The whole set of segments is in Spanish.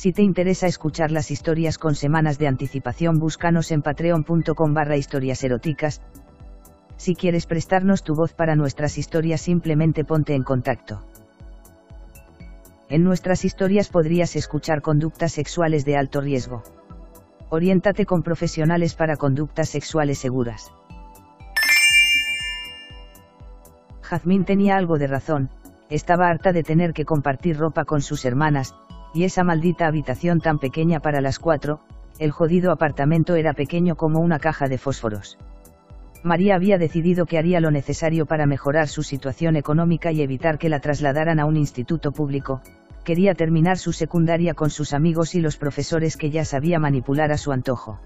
Si te interesa escuchar las historias con semanas de anticipación, búscanos en patreon.com barra historias eróticas. Si quieres prestarnos tu voz para nuestras historias, simplemente ponte en contacto. En nuestras historias podrías escuchar conductas sexuales de alto riesgo. Oriéntate con profesionales para conductas sexuales seguras. Jazmín tenía algo de razón, estaba harta de tener que compartir ropa con sus hermanas, y esa maldita habitación tan pequeña para las cuatro, el jodido apartamento era pequeño como una caja de fósforos. María había decidido que haría lo necesario para mejorar su situación económica y evitar que la trasladaran a un instituto público, quería terminar su secundaria con sus amigos y los profesores que ya sabía manipular a su antojo.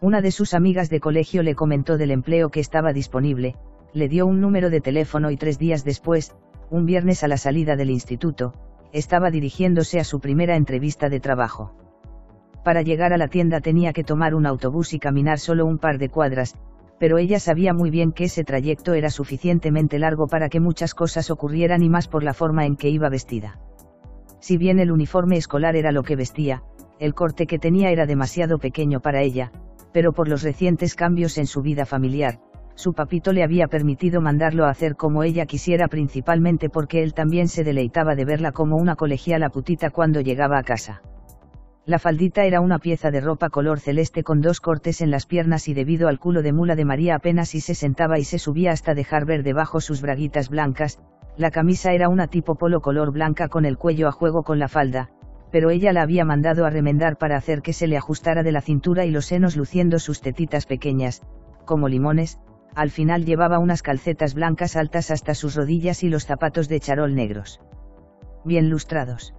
Una de sus amigas de colegio le comentó del empleo que estaba disponible, le dio un número de teléfono y tres días después, un viernes a la salida del instituto, estaba dirigiéndose a su primera entrevista de trabajo. Para llegar a la tienda tenía que tomar un autobús y caminar solo un par de cuadras, pero ella sabía muy bien que ese trayecto era suficientemente largo para que muchas cosas ocurrieran y más por la forma en que iba vestida. Si bien el uniforme escolar era lo que vestía, el corte que tenía era demasiado pequeño para ella, pero por los recientes cambios en su vida familiar, su papito le había permitido mandarlo a hacer como ella quisiera principalmente porque él también se deleitaba de verla como una colegiala putita cuando llegaba a casa. La faldita era una pieza de ropa color celeste con dos cortes en las piernas y debido al culo de mula de María apenas si se sentaba y se subía hasta dejar ver debajo sus braguitas blancas, la camisa era una tipo polo color blanca con el cuello a juego con la falda, pero ella la había mandado a remendar para hacer que se le ajustara de la cintura y los senos luciendo sus tetitas pequeñas, como limones, al final llevaba unas calcetas blancas altas hasta sus rodillas y los zapatos de charol negros. Bien lustrados.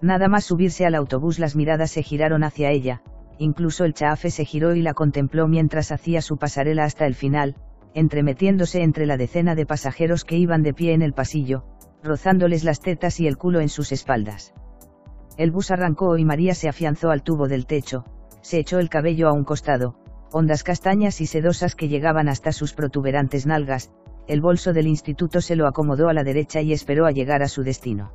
Nada más subirse al autobús las miradas se giraron hacia ella, incluso el chafe se giró y la contempló mientras hacía su pasarela hasta el final, entremetiéndose entre la decena de pasajeros que iban de pie en el pasillo, rozándoles las tetas y el culo en sus espaldas. El bus arrancó y María se afianzó al tubo del techo, se echó el cabello a un costado, ondas castañas y sedosas que llegaban hasta sus protuberantes nalgas, el bolso del instituto se lo acomodó a la derecha y esperó a llegar a su destino.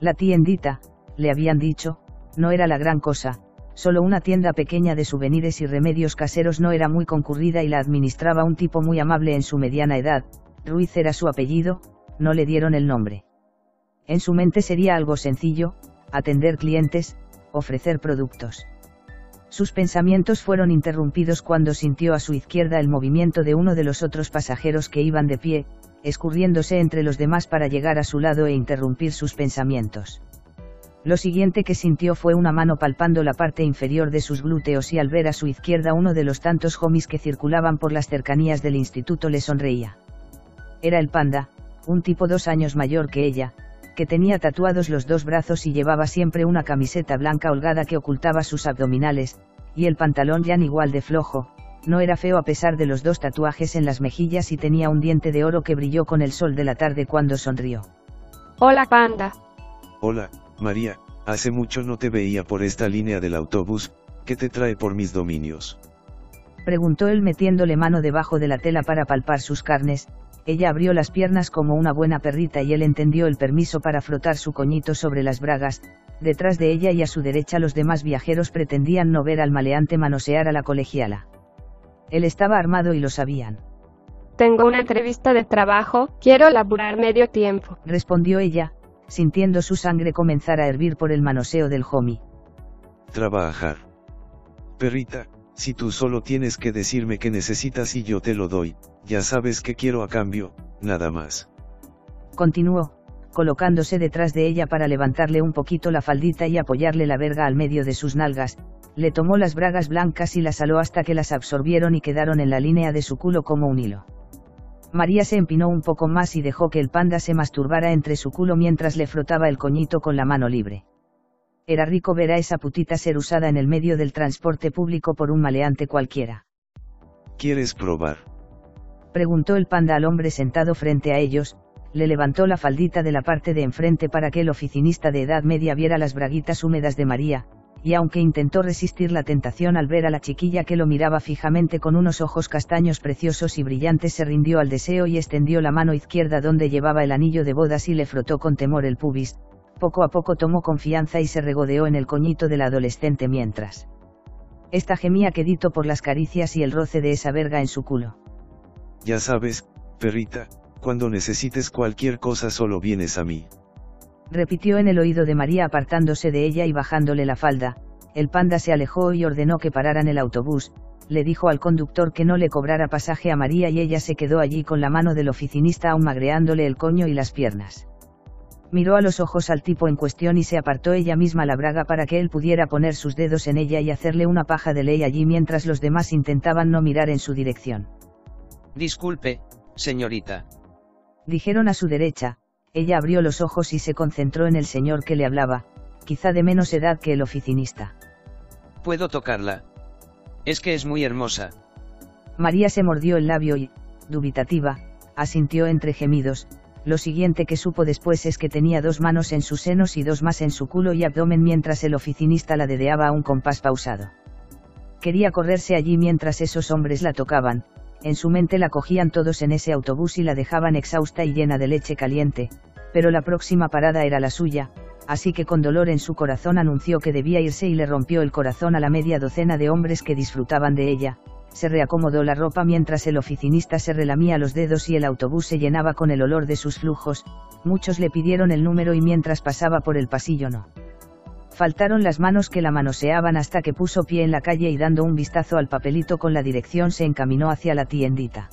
La tiendita, le habían dicho, no era la gran cosa, solo una tienda pequeña de souvenirs y remedios caseros no era muy concurrida y la administraba un tipo muy amable en su mediana edad, Ruiz era su apellido, no le dieron el nombre. En su mente sería algo sencillo, atender clientes, ofrecer productos. Sus pensamientos fueron interrumpidos cuando sintió a su izquierda el movimiento de uno de los otros pasajeros que iban de pie, escurriéndose entre los demás para llegar a su lado e interrumpir sus pensamientos. Lo siguiente que sintió fue una mano palpando la parte inferior de sus glúteos y al ver a su izquierda uno de los tantos homies que circulaban por las cercanías del instituto le sonreía. Era el panda, un tipo dos años mayor que ella, que tenía tatuados los dos brazos y llevaba siempre una camiseta blanca holgada que ocultaba sus abdominales, y el pantalón ya igual de flojo, no era feo a pesar de los dos tatuajes en las mejillas y tenía un diente de oro que brilló con el sol de la tarde cuando sonrió. Hola panda. Hola, María, hace mucho no te veía por esta línea del autobús, ¿qué te trae por mis dominios? Preguntó él metiéndole mano debajo de la tela para palpar sus carnes, ella abrió las piernas como una buena perrita y él entendió el permiso para frotar su coñito sobre las bragas, detrás de ella y a su derecha los demás viajeros pretendían no ver al maleante manosear a la colegiala. Él estaba armado y lo sabían. Tengo una entrevista de trabajo, quiero laburar medio tiempo, respondió ella, sintiendo su sangre comenzar a hervir por el manoseo del homie. Trabajar. Perrita, si tú solo tienes que decirme que necesitas y yo te lo doy, ya sabes que quiero a cambio, nada más. Continuó, colocándose detrás de ella para levantarle un poquito la faldita y apoyarle la verga al medio de sus nalgas, le tomó las bragas blancas y las aló hasta que las absorbieron y quedaron en la línea de su culo como un hilo. María se empinó un poco más y dejó que el panda se masturbara entre su culo mientras le frotaba el coñito con la mano libre. Era rico ver a esa putita ser usada en el medio del transporte público por un maleante cualquiera. ¿Quieres probar? Preguntó el panda al hombre sentado frente a ellos, le levantó la faldita de la parte de enfrente para que el oficinista de edad media viera las braguitas húmedas de María, y aunque intentó resistir la tentación al ver a la chiquilla que lo miraba fijamente con unos ojos castaños preciosos y brillantes, se rindió al deseo y extendió la mano izquierda donde llevaba el anillo de bodas y le frotó con temor el pubis, poco a poco tomó confianza y se regodeó en el coñito del adolescente mientras. Esta gemía quedito por las caricias y el roce de esa verga en su culo. Ya sabes, perrita, cuando necesites cualquier cosa solo vienes a mí. Repitió en el oído de María apartándose de ella y bajándole la falda, el panda se alejó y ordenó que pararan el autobús, le dijo al conductor que no le cobrara pasaje a María y ella se quedó allí con la mano del oficinista aún magreándole el coño y las piernas. Miró a los ojos al tipo en cuestión y se apartó ella misma la braga para que él pudiera poner sus dedos en ella y hacerle una paja de ley allí mientras los demás intentaban no mirar en su dirección. Disculpe, señorita. Dijeron a su derecha, ella abrió los ojos y se concentró en el señor que le hablaba, quizá de menos edad que el oficinista. ¿Puedo tocarla? Es que es muy hermosa. María se mordió el labio y, dubitativa, asintió entre gemidos, lo siguiente que supo después es que tenía dos manos en sus senos y dos más en su culo y abdomen mientras el oficinista la dedeaba a un compás pausado. Quería correrse allí mientras esos hombres la tocaban, en su mente la cogían todos en ese autobús y la dejaban exhausta y llena de leche caliente, pero la próxima parada era la suya, así que con dolor en su corazón anunció que debía irse y le rompió el corazón a la media docena de hombres que disfrutaban de ella, se reacomodó la ropa mientras el oficinista se relamía los dedos y el autobús se llenaba con el olor de sus flujos, muchos le pidieron el número y mientras pasaba por el pasillo no. Faltaron las manos que la manoseaban hasta que puso pie en la calle y dando un vistazo al papelito con la dirección se encaminó hacia la tiendita.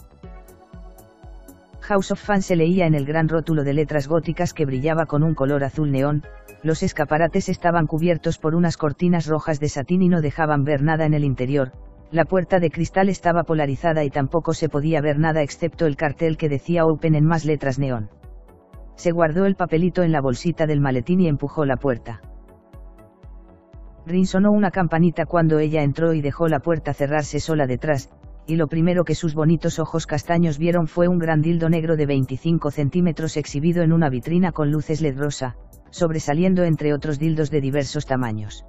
House of Fun se leía en el gran rótulo de letras góticas que brillaba con un color azul neón, los escaparates estaban cubiertos por unas cortinas rojas de satín y no dejaban ver nada en el interior, la puerta de cristal estaba polarizada y tampoco se podía ver nada excepto el cartel que decía Open en más letras neón. Se guardó el papelito en la bolsita del maletín y empujó la puerta. Rin sonó una campanita cuando ella entró y dejó la puerta cerrarse sola detrás, y lo primero que sus bonitos ojos castaños vieron fue un gran dildo negro de 25 centímetros exhibido en una vitrina con luces LED rosa, sobresaliendo entre otros dildos de diversos tamaños.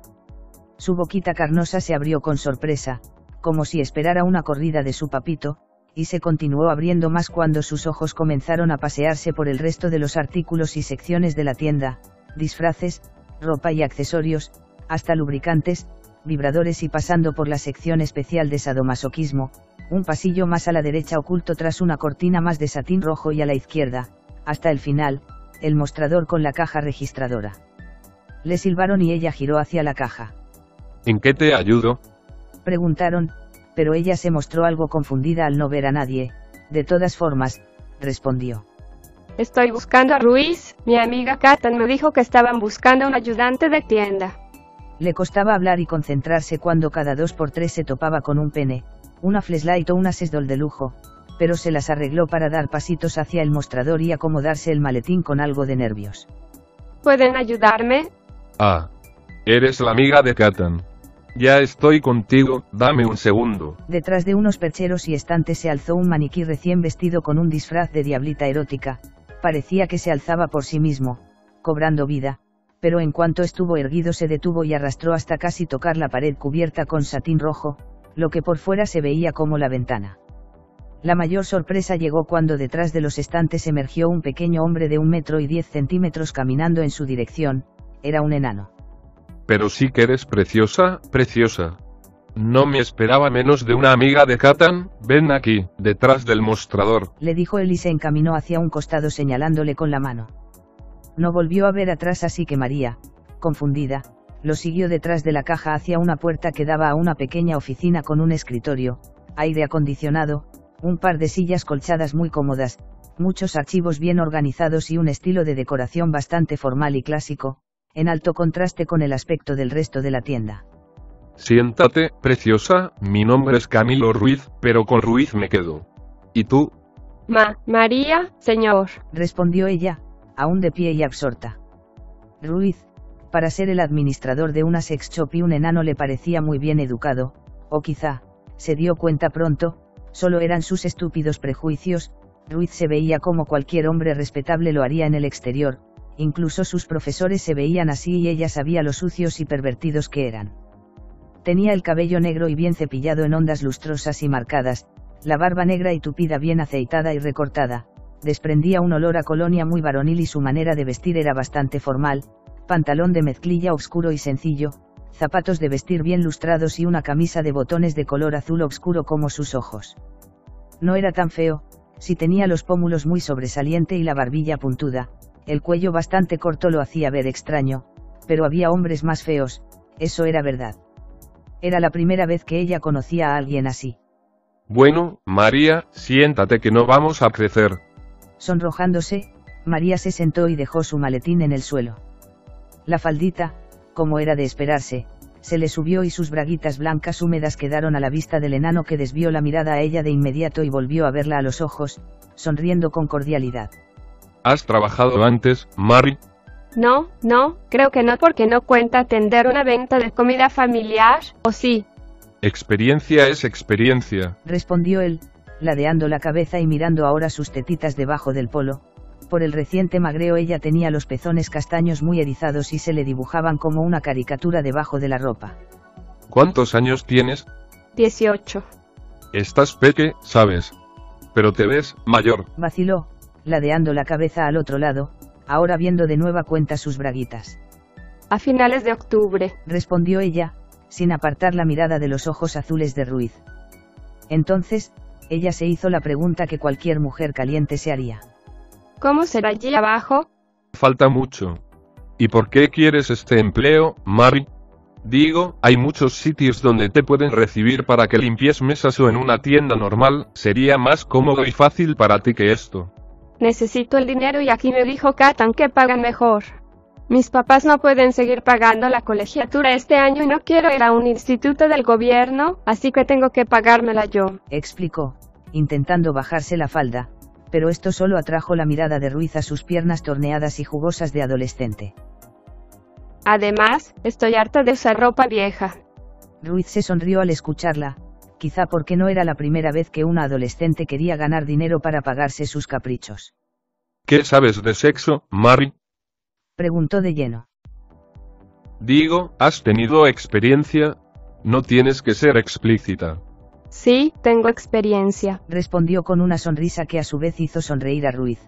Su boquita carnosa se abrió con sorpresa, como si esperara una corrida de su papito, y se continuó abriendo más cuando sus ojos comenzaron a pasearse por el resto de los artículos y secciones de la tienda, disfraces, ropa y accesorios, hasta lubricantes, vibradores y pasando por la sección especial de sadomasoquismo, un pasillo más a la derecha oculto tras una cortina más de satín rojo y a la izquierda, hasta el final, el mostrador con la caja registradora. Le silbaron y ella giró hacia la caja. ¿En qué te ayudo? Preguntaron, pero ella se mostró algo confundida al no ver a nadie, de todas formas, respondió. Estoy buscando a Ruiz, mi amiga Katan me dijo que estaban buscando un ayudante de tienda. Le costaba hablar y concentrarse cuando cada dos por tres se topaba con un pene, una flashlight o una sesdol de lujo, pero se las arregló para dar pasitos hacia el mostrador y acomodarse el maletín con algo de nervios. ¿Pueden ayudarme? Ah. Eres la amiga de Katan. Ya estoy contigo, dame un segundo. Detrás de unos percheros y estantes se alzó un maniquí recién vestido con un disfraz de diablita erótica, parecía que se alzaba por sí mismo, cobrando vida, pero en cuanto estuvo erguido se detuvo y arrastró hasta casi tocar la pared cubierta con satín rojo, lo que por fuera se veía como la ventana. La mayor sorpresa llegó cuando detrás de los estantes emergió un pequeño hombre de un metro y diez centímetros caminando en su dirección, era un enano. Pero sí que eres preciosa, preciosa. No me esperaba menos de una amiga de Katan, ven aquí, detrás del mostrador. Le dijo él y se encaminó hacia un costado señalándole con la mano. No volvió a ver atrás así que María, confundida, lo siguió detrás de la caja hacia una puerta que daba a una pequeña oficina con un escritorio, aire acondicionado, un par de sillas colchadas muy cómodas, muchos archivos bien organizados y un estilo de decoración bastante formal y clásico, en alto contraste con el aspecto del resto de la tienda. Siéntate, preciosa, mi nombre es Camilo Ruiz, pero con Ruiz me quedo. ¿Y tú? Ma, María, señor. Respondió ella, aún de pie y absorta. Ruiz, Para ser el administrador de una sex shop y un enano le parecía muy bien educado, o quizá, se dio cuenta pronto, solo eran sus estúpidos prejuicios, Ruiz se veía como cualquier hombre respetable lo haría en el exterior, incluso sus profesores se veían así y ella sabía lo sucios y pervertidos que eran. Tenía el cabello negro y bien cepillado en ondas lustrosas y marcadas, la barba negra y tupida bien aceitada y recortada, desprendía un olor a colonia muy varonil y su manera de vestir era bastante formal, pantalón de mezclilla oscuro y sencillo, zapatos de vestir bien lustrados y una camisa de botones de color azul oscuro como sus ojos. No era tan feo, si tenía los pómulos muy sobresaliente y la barbilla puntuda, el cuello bastante corto lo hacía ver extraño, pero había hombres más feos, eso era verdad. Era la primera vez que ella conocía a alguien así. Bueno, María, siéntate que no vamos a crecer. Sonrojándose, María se sentó y dejó su maletín en el suelo. La faldita, como era de esperarse, se le subió y sus braguitas blancas húmedas quedaron a la vista del enano que desvió la mirada a ella de inmediato y volvió a verla a los ojos, sonriendo con cordialidad. ¿Has trabajado antes, Mari? No, no, creo que no porque no cuenta atender una venta de comida familiar, ¿o sí? Experiencia es experiencia. Respondió él, ladeando la cabeza y mirando ahora sus tetitas debajo del polo. Por el reciente magreo ella tenía los pezones castaños muy erizados y se le dibujaban como una caricatura debajo de la ropa. ¿Cuántos años tienes? 18. Estás peque, sabes. Pero te ves mayor. Vaciló, ladeando la cabeza al otro lado, ahora viendo de nueva cuenta sus braguitas. A finales de octubre. Respondió ella, sin apartar la mirada de los ojos azules de Ruiz. Entonces, ella se hizo la pregunta que cualquier mujer caliente se haría. ¿Cómo será allí abajo? Falta mucho. ¿Y por qué quieres este empleo, Mari? Digo, hay muchos sitios donde te pueden recibir para que limpies mesas o en una tienda normal, sería más cómodo y fácil para ti que esto. Necesito el dinero y aquí me dijo Katan que pagan mejor. Mis papás no pueden seguir pagando la colegiatura este año y no quiero ir a un instituto del gobierno, así que tengo que pagármela yo. Explicó, intentando bajarse la falda, pero esto solo atrajo la mirada de Ruiz a sus piernas torneadas y jugosas de adolescente. Además, estoy harta de usar ropa vieja. Ruiz se sonrió al escucharla, quizá porque no era la primera vez que una adolescente quería ganar dinero para pagarse sus caprichos. ¿Qué sabes de sexo, Mari? Preguntó de lleno. Digo, ¿has tenido experiencia? No tienes que ser explícita. Sí, tengo experiencia. Respondió con una sonrisa que a su vez hizo sonreír a Ruiz.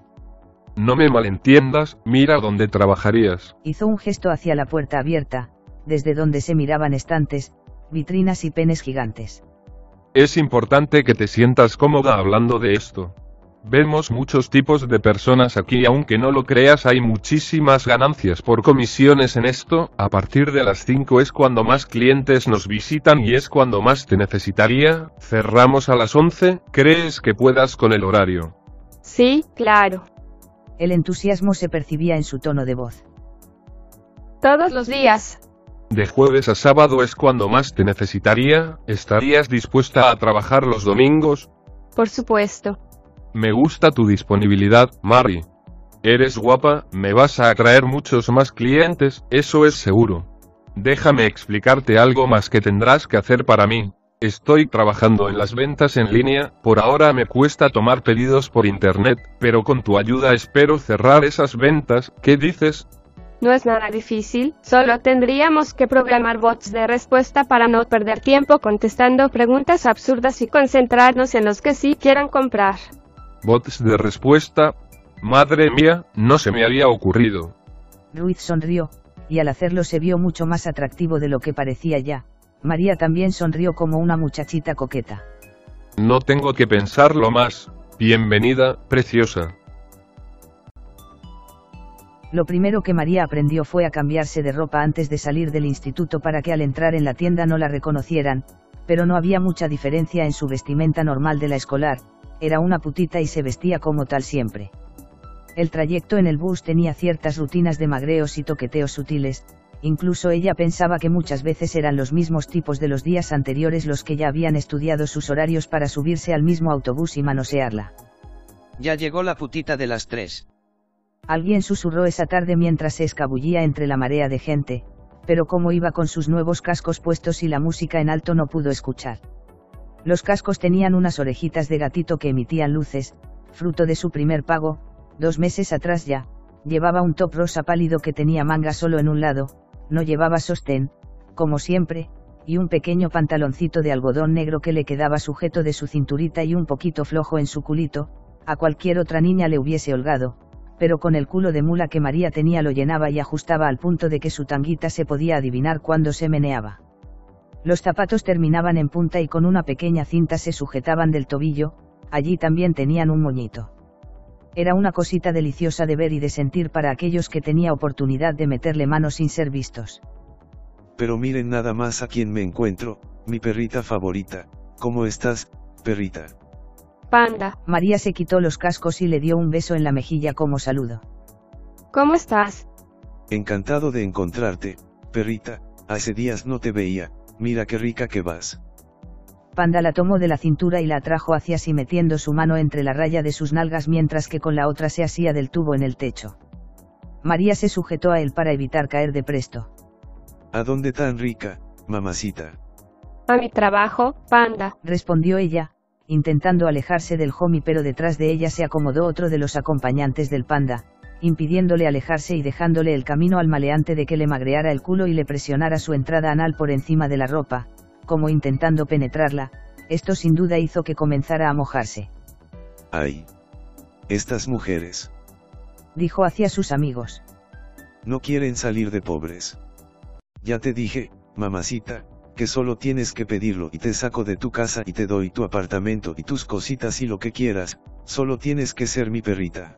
No me malentiendas, mira dónde trabajarías. Hizo un gesto hacia la puerta abierta, desde donde se miraban estantes, vitrinas y penes gigantes. Es importante que te sientas cómoda hablando de esto. Vemos muchos tipos de personas aquí y aunque no lo creas hay muchísimas ganancias por comisiones en esto, a partir de las 5 es cuando más clientes nos visitan y es cuando más te necesitaría, cerramos a las 11, ¿crees que puedas con el horario? Sí, claro. El entusiasmo se percibía en su tono de voz. Todos los días. De jueves a sábado es cuando más te necesitaría, ¿estarías dispuesta a trabajar los domingos? Por supuesto. Me gusta tu disponibilidad, Mari. Eres guapa, me vas a atraer muchos más clientes, eso es seguro. Déjame explicarte algo más que tendrás que hacer para mí. Estoy trabajando en las ventas en línea, por ahora me cuesta tomar pedidos por internet, pero con tu ayuda espero cerrar esas ventas, ¿qué dices? No es nada difícil, solo tendríamos que programar bots de respuesta para no perder tiempo contestando preguntas absurdas y concentrarnos en los que sí quieran comprar. Bots de respuesta. Madre mía, no se me había ocurrido. Ruiz sonrió, y al hacerlo se vio mucho más atractivo de lo que parecía ya. María también sonrió como una muchachita coqueta. No tengo que pensarlo más. Bienvenida, preciosa. Lo primero que María aprendió fue a cambiarse de ropa antes de salir del instituto para que al entrar en la tienda no la reconocieran, pero no había mucha diferencia en su vestimenta normal de la escolar, era una putita y se vestía como tal siempre. El trayecto en el bus tenía ciertas rutinas de magreos y toqueteos sutiles, incluso ella pensaba que muchas veces eran los mismos tipos de los días anteriores los que ya habían estudiado sus horarios para subirse al mismo autobús y manosearla. Ya llegó la putita de las tres. Alguien susurró esa tarde mientras se escabullía entre la marea de gente, pero como iba con sus nuevos cascos puestos y la música en alto no pudo escuchar. Los cascos tenían unas orejitas de gatito que emitían luces, fruto de su primer pago, dos meses atrás ya, llevaba un top rosa pálido que tenía manga solo en un lado, no llevaba sostén, como siempre, y un pequeño pantaloncito de algodón negro que le quedaba sujeto de su cinturita y un poquito flojo en su culito, a cualquier otra niña le hubiese holgado, pero con el culo de mula que María tenía lo llenaba y ajustaba al punto de que su tanguita se podía adivinar cuando se meneaba. Los zapatos terminaban en punta y con una pequeña cinta se sujetaban del tobillo, allí también tenían un moñito. Era una cosita deliciosa de ver y de sentir para aquellos que tenía oportunidad de meterle mano sin ser vistos. Pero miren nada más a quien me encuentro, mi perrita favorita. ¿Cómo estás, perrita? Panda, María se quitó los cascos y le dio un beso en la mejilla como saludo. ¿cómo estás? Encantado de encontrarte, perrita, hace días no te veía, mira qué rica que vas. Panda la tomó de la cintura y la atrajo hacia sí metiendo su mano entre la raya de sus nalgas mientras que con la otra se asía del tubo en el techo. María se sujetó a él para evitar caer de presto. ¿A dónde tan rica, mamacita? A mi trabajo, panda. Respondió ella, intentando alejarse del homie pero detrás de ella se acomodó otro de los acompañantes del panda, impidiéndole alejarse y dejándole el camino al maleante de que le magreara el culo y le presionara su entrada anal por encima de la ropa, como intentando penetrarla, esto sin duda hizo que comenzara a mojarse. Ay. Estas mujeres. Dijo hacia sus amigos. No quieren salir de pobres. Ya te dije, mamacita, que solo tienes que pedirlo y te saco de tu casa y te doy tu apartamento y tus cositas y lo que quieras, solo tienes que ser mi perrita.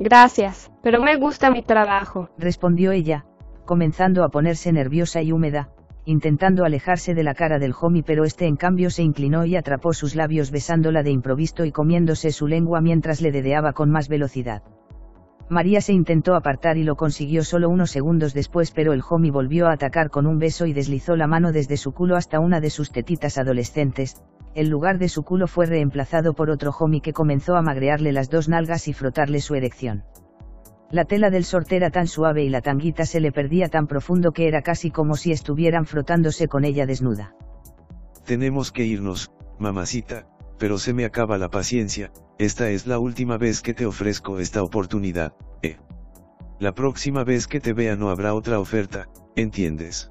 Gracias, pero me gusta mi trabajo. Respondió ella, comenzando a ponerse nerviosa y húmeda, intentando alejarse de la cara del homie pero este en cambio se inclinó y atrapó sus labios besándola de improviso y comiéndose su lengua mientras le dedeaba con más velocidad. María se intentó apartar y lo consiguió solo unos segundos después pero el homie volvió a atacar con un beso y deslizó la mano desde su culo hasta una de sus tetitas adolescentes, el lugar de su culo fue reemplazado por otro homie que comenzó a magrearle las dos nalgas y frotarle su erección. La tela del short era tan suave y la tanguita se le perdía tan profundo que era casi como si estuvieran frotándose con ella desnuda. Tenemos que irnos, mamacita, pero se me acaba la paciencia, esta es la última vez que te ofrezco esta oportunidad, eh. La próxima vez que te vea no habrá otra oferta, ¿entiendes?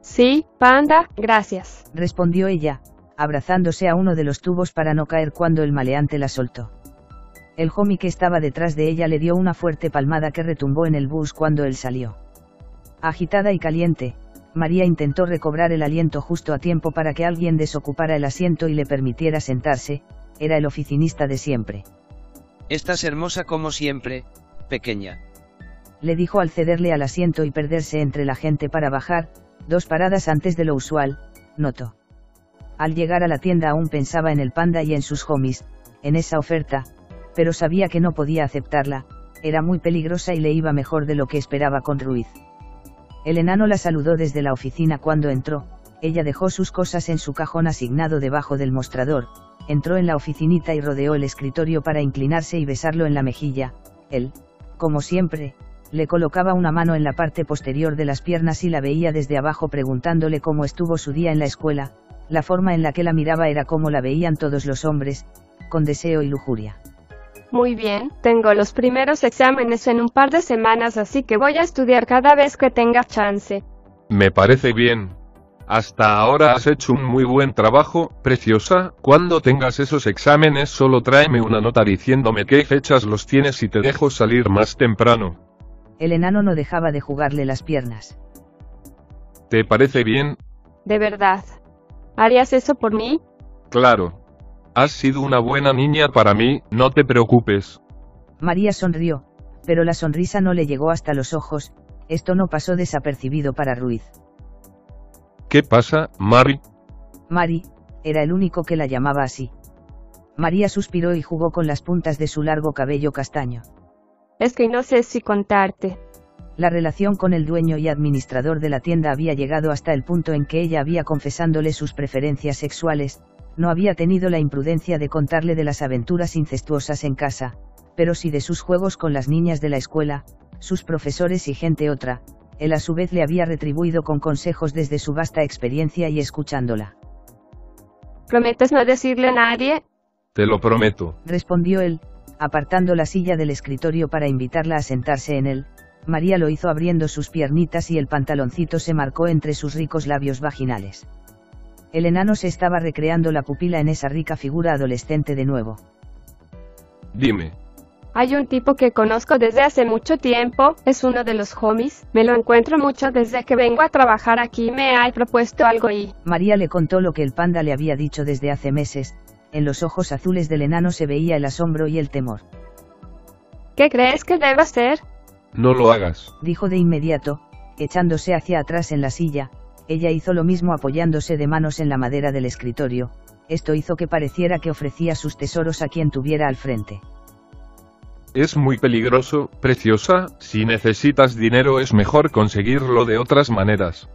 Sí, panda, gracias. Respondió ella, abrazándose a uno de los tubos para no caer cuando el maleante la soltó. El homie que estaba detrás de ella le dio una fuerte palmada que retumbó en el bus cuando él salió. Agitada y caliente, María intentó recobrar el aliento justo a tiempo para que alguien desocupara el asiento y le permitiera sentarse, era el oficinista de siempre. Estás hermosa como siempre, pequeña. Le dijo al cederle al asiento y perderse entre la gente para bajar, dos paradas antes de lo usual, notó. Al llegar a la tienda aún pensaba en el panda y en sus homies, en esa oferta, pero sabía que no podía aceptarla, era muy peligrosa y le iba mejor de lo que esperaba con Ruiz. El enano la saludó desde la oficina cuando entró, ella dejó sus cosas en su cajón asignado debajo del mostrador, entró en la oficinita y rodeó el escritorio para inclinarse y besarlo en la mejilla, él, como siempre, le colocaba una mano en la parte posterior de las piernas y la veía desde abajo preguntándole cómo estuvo su día en la escuela, la forma en la que la miraba era como la veían todos los hombres, con deseo y lujuria. Muy bien, tengo los primeros exámenes en un par de semanas así que voy a estudiar cada vez que tenga chance. Me parece bien. Hasta ahora has hecho un muy buen trabajo, preciosa. Cuando tengas esos exámenes solo tráeme una nota diciéndome qué fechas los tienes y te dejo salir más temprano. El enano no dejaba de jugarle las piernas. ¿Te parece bien? De verdad. ¿Harías eso por mí? Claro. Has sido una buena niña para mí, no te preocupes. María sonrió, pero la sonrisa no le llegó hasta los ojos, esto no pasó desapercibido para Ruiz. ¿Qué pasa, Mari? Mari, era el único que la llamaba así. María suspiró y jugó con las puntas de su largo cabello castaño. Es que no sé si contarte. La relación con el dueño y administrador de la tienda había llegado hasta el punto en que ella había confesándole sus preferencias sexuales, no había tenido la imprudencia de contarle de las aventuras incestuosas en casa, pero sí de sus juegos con las niñas de la escuela, sus profesores y gente otra, él a su vez le había retribuido con consejos desde su vasta experiencia y escuchándola. ¿Prometes no decirle a nadie? Te lo prometo. Respondió él, apartando la silla del escritorio para invitarla a sentarse en él, María lo hizo abriendo sus piernitas y el pantaloncito se marcó entre sus ricos labios vaginales. El enano se estaba recreando la pupila en esa rica figura adolescente de nuevo. Dime. Hay un tipo que conozco desde hace mucho tiempo, es uno de los homies, me lo encuentro mucho desde que vengo a trabajar aquí, me ha propuesto algo y... María le contó lo que el panda le había dicho desde hace meses, en los ojos azules del enano se veía el asombro y el temor. ¿Qué crees que debo hacer? No lo hagas. Dijo de inmediato, echándose hacia atrás en la silla, ella hizo lo mismo apoyándose de manos en la madera del escritorio, esto hizo que pareciera que ofrecía sus tesoros a quien tuviera al frente. Es muy peligroso, preciosa, si necesitas dinero es mejor conseguirlo de otras maneras.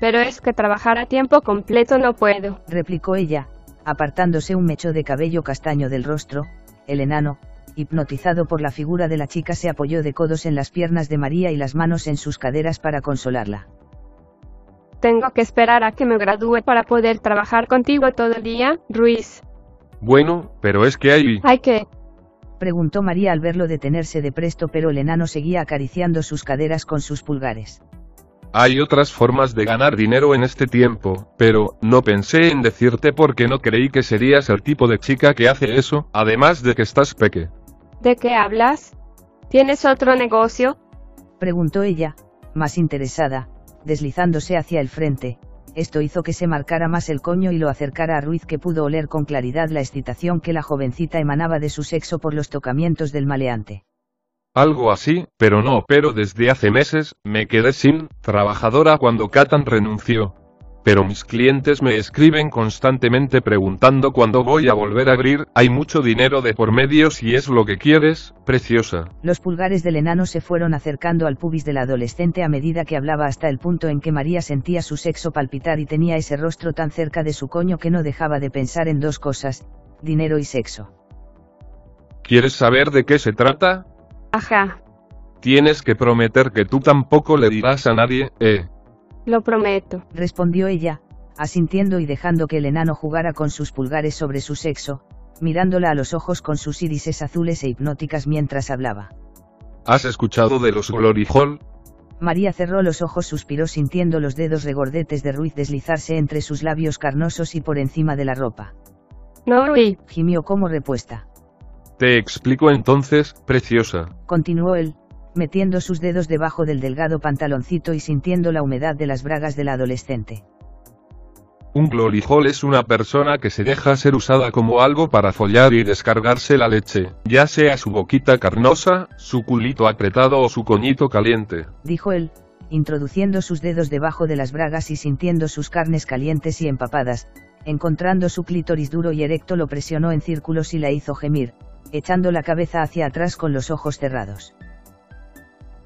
Pero es que trabajar a tiempo completo no puedo. Replicó ella, apartándose un mecho de cabello castaño del rostro, el enano, hipnotizado por la figura de la chica se apoyó de codos en las piernas de María y las manos en sus caderas para consolarla. Tengo que esperar a que me gradúe para poder trabajar contigo todo el día, Ruiz. Bueno, pero es que hay... ¿Hay que? preguntó María al verlo detenerse de presto pero el enano seguía acariciando sus caderas con sus pulgares. Hay otras formas de ganar dinero en este tiempo, pero no pensé en decirte porque no creí que serías el tipo de chica que hace eso, además de que estás peque. ¿De qué hablas? ¿Tienes otro negocio? preguntó ella, más interesada, deslizándose hacia el frente, esto hizo que se marcara más el coño y lo acercara a Ruiz que pudo oler con claridad la excitación que la jovencita emanaba de su sexo por los tocamientos del maleante. Algo así, pero no, pero desde hace meses, me quedé sin trabajadora cuando Katan renunció pero mis clientes me escriben constantemente preguntando cuándo voy a volver a abrir, hay mucho dinero de por medio si es lo que quieres, preciosa. Los pulgares del enano se fueron acercando al pubis del adolescente a medida que hablaba hasta el punto en que María sentía su sexo palpitar y tenía ese rostro tan cerca de su coño que no dejaba de pensar en dos cosas, dinero y sexo. ¿Quieres saber de qué se trata? Ajá. Tienes que prometer que tú tampoco le dirás a nadie, eh. Lo prometo. Respondió ella, asintiendo y dejando que el enano jugara con sus pulgares sobre su sexo, mirándola a los ojos con sus irises azules e hipnóticas mientras hablaba. ¿Has escuchado de los Glory Hall? María cerró los ojos, suspiró sintiendo los dedos regordetes de Ruiz deslizarse entre sus labios carnosos y por encima de la ropa. No, Ruiz. Gimió como repuesta. Te explico entonces, preciosa. Continuó él, metiendo sus dedos debajo del delgado pantaloncito y sintiendo la humedad de las bragas del adolescente. Un glory hole es una persona que se deja ser usada como algo para follar y descargarse la leche, ya sea su boquita carnosa, su culito apretado o su coñito caliente. Dijo él, introduciendo sus dedos debajo de las bragas y sintiendo sus carnes calientes y empapadas, encontrando su clítoris duro y erecto lo presionó en círculos y la hizo gemir, echando la cabeza hacia atrás con los ojos cerrados.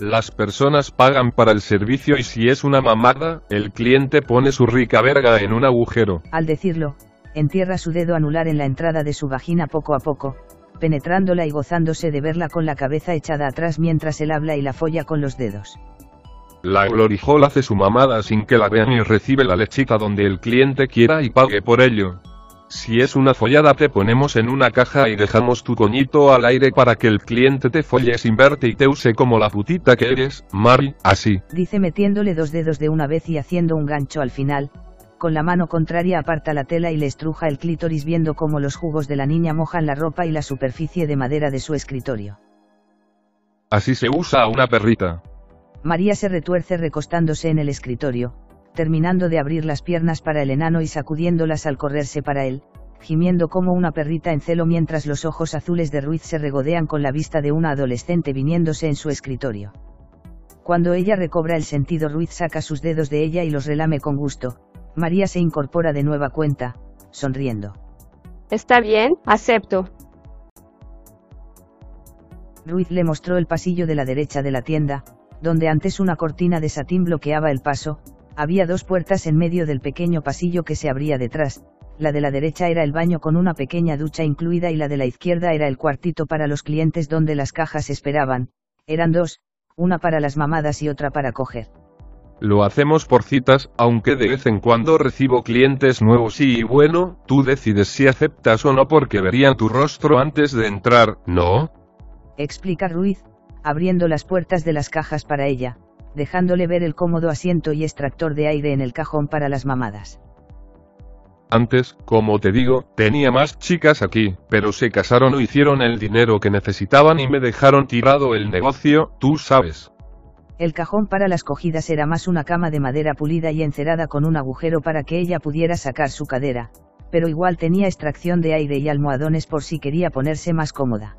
Las personas pagan para el servicio y si es una mamada, el cliente pone su rica verga en un agujero. Al decirlo, entierra su dedo anular en la entrada de su vagina poco a poco, penetrándola y gozándose de verla con la cabeza echada atrás mientras él habla y la folla con los dedos. La Glory Hall hace su mamada sin que la vean y recibe la lechita donde el cliente quiera y pague por ello. Si es una follada te ponemos en una caja y dejamos tu coñito al aire para que el cliente te folle sin verte y te use como la putita que eres, Mari, así. Dice metiéndole dos dedos de una vez y haciendo un gancho al final, con la mano contraria aparta la tela y le estruja el clítoris viendo cómo los jugos de la niña mojan la ropa y la superficie de madera de su escritorio. Así se usa a una perrita. María se retuerce recostándose en el escritorio, terminando de abrir las piernas para el enano y sacudiéndolas al correrse para él, gimiendo como una perrita en celo mientras los ojos azules de Ruiz se regodean con la vista de una adolescente viniéndose en su escritorio. Cuando ella recobra el sentido, Ruiz saca sus dedos de ella y los relame con gusto. María se incorpora de nueva cuenta, sonriendo. Está bien, acepto. Ruiz le mostró el pasillo de la derecha de la tienda, donde antes una cortina de satín bloqueaba el paso, había dos puertas en medio del pequeño pasillo que se abría detrás, la de la derecha era el baño con una pequeña ducha incluida y la de la izquierda era el cuartito para los clientes donde las cajas esperaban, eran dos, una para las mamadas y otra para coger. Lo hacemos por citas, aunque de vez en cuando recibo clientes nuevos y bueno, tú decides si aceptas o no porque verían tu rostro antes de entrar, ¿no? Explica Ruiz, abriendo las puertas de las cajas para ella, dejándole ver el cómodo asiento y extractor de aire en el cajón para las mamadas. Antes, como te digo, tenía más chicas aquí, pero se casaron o hicieron el dinero que necesitaban y me dejaron tirado el negocio, tú sabes. El cajón para las cogidas era más una cama de madera pulida y encerada con un agujero para que ella pudiera sacar su cadera, pero igual tenía extracción de aire y almohadones por si quería ponerse más cómoda.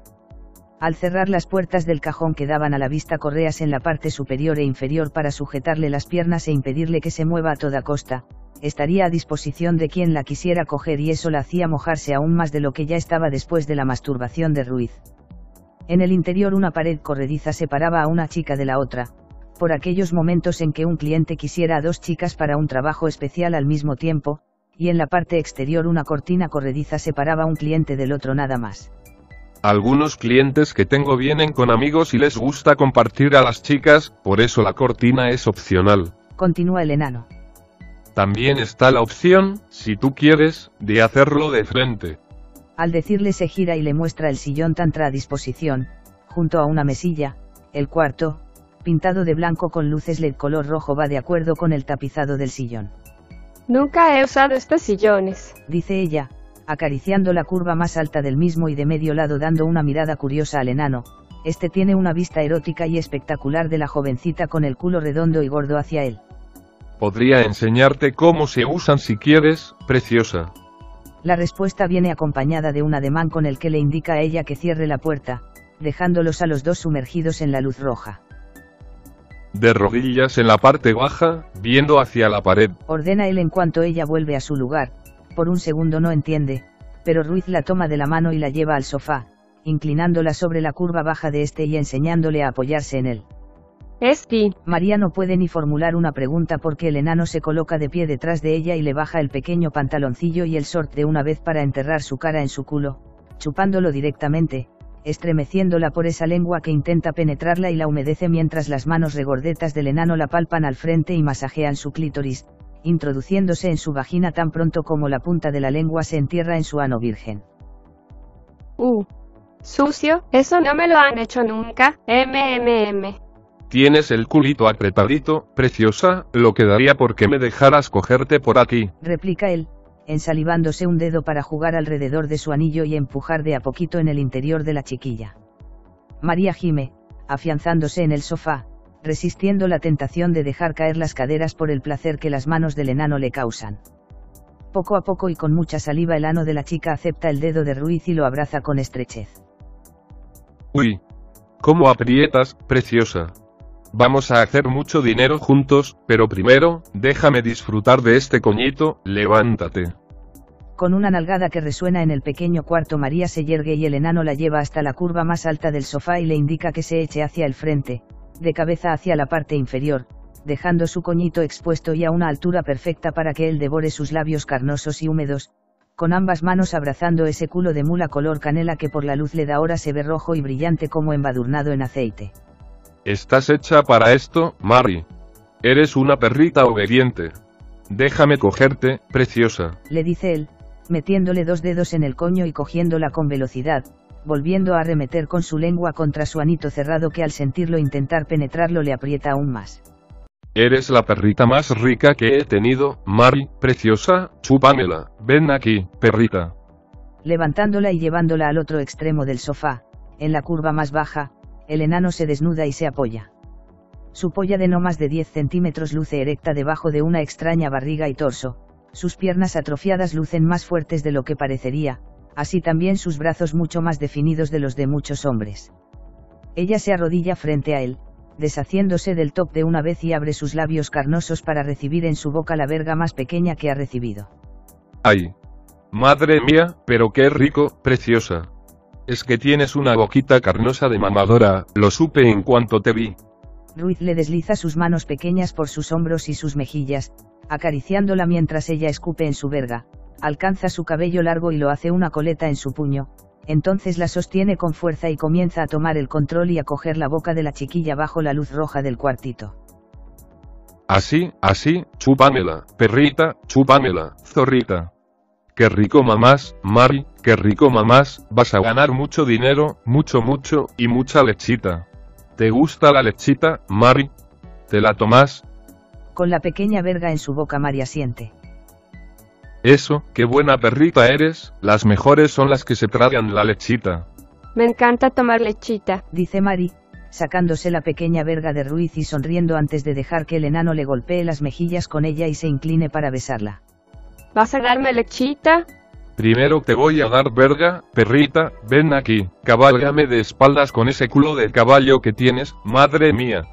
Al cerrar las puertas del cajón quedaban a la vista correas en la parte superior e inferior para sujetarle las piernas e impedirle que se mueva a toda costa, estaría a disposición de quien la quisiera coger y eso la hacía mojarse aún más de lo que ya estaba después de la masturbación de Ruiz. En el interior una pared corrediza separaba a una chica de la otra, por aquellos momentos en que un cliente quisiera a dos chicas para un trabajo especial al mismo tiempo, y en la parte exterior una cortina corrediza separaba a un cliente del otro nada más. Algunos clientes que tengo vienen con amigos y les gusta compartir a las chicas, por eso la cortina es opcional. Continúa el enano. También está la opción, si tú quieres, de hacerlo de frente. Al decirle se gira y le muestra el sillón tantra a disposición, junto a una mesilla, el cuarto, pintado de blanco con luces LED color rojo va de acuerdo con el tapizado del sillón. Nunca he usado estos sillones, dice ella, acariciando la curva más alta del mismo y de medio lado dando una mirada curiosa al enano, este tiene una vista erótica y espectacular de la jovencita con el culo redondo y gordo hacia él. Podría enseñarte cómo se usan si quieres, preciosa. La respuesta viene acompañada de un ademán con el que le indica a ella que cierre la puerta, dejándolos a los dos sumergidos en la luz roja. De rodillas en la parte baja, viendo hacia la pared. Ordena él en cuanto ella vuelve a su lugar, por un segundo no entiende, pero Ruiz la toma de la mano y la lleva al sofá, inclinándola sobre la curva baja de este y enseñándole a apoyarse en él. Esti. María no puede ni formular una pregunta porque el enano se coloca de pie detrás de ella y le baja el pequeño pantaloncillo y el short de una vez para enterrar su cara en su culo, chupándolo directamente, estremeciéndola por esa lengua que intenta penetrarla y la humedece mientras las manos regordetas del enano la palpan al frente y masajean su clítoris, introduciéndose en su vagina tan pronto como la punta de la lengua se entierra en su ano virgen. Uh. Sucio, eso no me lo han hecho nunca, mmm. Tienes el culito apretadito, preciosa, lo que daría porque me dejaras cogerte por aquí. Replica él, ensalivándose un dedo para jugar alrededor de su anillo y empujar de a poquito en el interior de la chiquilla. María gime, afianzándose en el sofá, resistiendo la tentación de dejar caer las caderas por el placer que las manos del enano le causan. Poco a poco y con mucha saliva el ano de la chica acepta el dedo de Ruiz y lo abraza con estrechez. Uy. ¿Cómo aprietas, preciosa? Vamos a hacer mucho dinero juntos, pero primero, déjame disfrutar de este coñito, levántate. Con una nalgada que resuena en el pequeño cuarto María se yergue y el enano la lleva hasta la curva más alta del sofá y le indica que se eche hacia el frente, de cabeza hacia la parte inferior, dejando su coñito expuesto y a una altura perfecta para que él devore sus labios carnosos y húmedos, con ambas manos abrazando ese culo de mula color canela que por la luz le da ahora se ve rojo y brillante como embadurnado en aceite. Estás hecha para esto, Mary. Eres una perrita obediente. Déjame cogerte, preciosa. Le dice él, metiéndole dos dedos en el coño y cogiéndola con velocidad, volviendo a arremeter con su lengua contra su anito cerrado que al sentirlo intentar penetrarlo le aprieta aún más. Eres la perrita más rica que he tenido, Mary, preciosa, chúpamela, ven aquí, perrita. Levantándola y llevándola al otro extremo del sofá, en la curva más baja, el enano se desnuda y se apoya. Su polla de no más de 10 centímetros luce erecta debajo de una extraña barriga y torso, sus piernas atrofiadas lucen más fuertes de lo que parecería, así también sus brazos mucho más definidos de los de muchos hombres. Ella se arrodilla frente a él, deshaciéndose del top de una vez y abre sus labios carnosos para recibir en su boca la verga más pequeña que ha recibido. ¡Ay! Madre mía, pero qué rico, preciosa. Es que tienes una boquita carnosa de mamadora, lo supe en cuanto te vi. Ruiz le desliza sus manos pequeñas por sus hombros y sus mejillas, acariciándola mientras ella escupe en su verga, alcanza su cabello largo y lo hace una coleta en su puño, entonces la sostiene con fuerza y comienza a tomar el control y a coger la boca de la chiquilla bajo la luz roja del cuartito. Así, así, chúpamela, perrita, chúpamela, zorrita. Qué rico mamás, Mari, qué rico mamás, vas a ganar mucho dinero, mucho mucho, y mucha lechita. ¿Te gusta la lechita, Mari? ¿Te la tomas? Con la pequeña verga en su boca María siente. Eso, qué buena perrita eres, las mejores son las que se tragan la lechita. Me encanta tomar lechita. Dice Mari, sacándose la pequeña verga de Ruiz y sonriendo antes de dejar que el enano le golpee las mejillas con ella y se incline para besarla. ¿Vas a darme lechita? Primero te voy a dar verga, perrita, ven aquí, cabálgame de espaldas con ese culo de caballo que tienes, madre mía.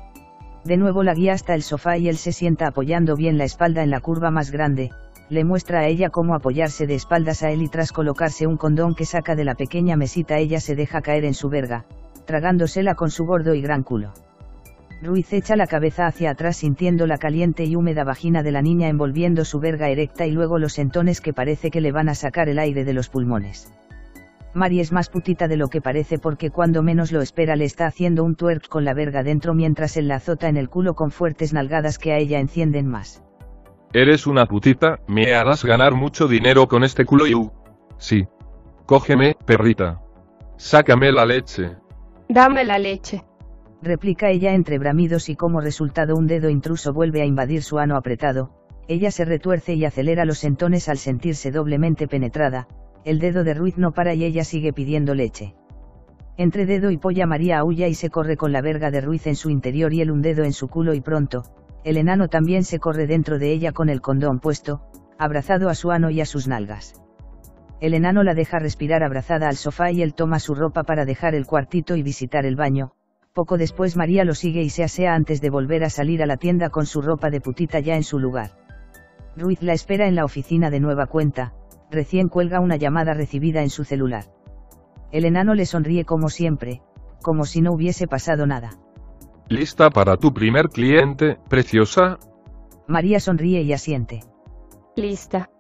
De nuevo la guía hasta el sofá y él se sienta apoyando bien la espalda en la curva más grande, le muestra a ella cómo apoyarse de espaldas a él y tras colocarse un condón que saca de la pequeña mesita ella se deja caer en su verga, tragándosela con su gordo y gran culo. Ruiz echa la cabeza hacia atrás sintiendo la caliente y húmeda vagina de la niña envolviendo su verga erecta y luego los entones que parece que le van a sacar el aire de los pulmones. Mari es más putita de lo que parece porque cuando menos lo espera le está haciendo un twerk con la verga dentro mientras él la azota en el culo con fuertes nalgadas que a ella encienden más. Eres una putita, me harás ganar mucho dinero con este culo y... uh, Sí. Cógeme, perrita. Sácame la leche. Dame la leche. Replica ella entre bramidos y como resultado un dedo intruso vuelve a invadir su ano apretado, ella se retuerce y acelera los entones al sentirse doblemente penetrada, el dedo de Ruiz no para y ella sigue pidiendo leche. Entre dedo y polla María aúlla y se corre con la verga de Ruiz en su interior y él un dedo en su culo y pronto, el enano también se corre dentro de ella con el condón puesto, abrazado a su ano y a sus nalgas. El enano la deja respirar abrazada al sofá y él toma su ropa para dejar el cuartito y visitar el baño. Poco después María lo sigue y se asea antes de volver a salir a la tienda con su ropa de putita ya en su lugar. Ruiz la espera en la oficina de nueva cuenta, recién cuelga una llamada recibida en su celular. El enano le sonríe como siempre, como si no hubiese pasado nada. ¿Lista para tu primer cliente, preciosa? María sonríe y asiente. Lista.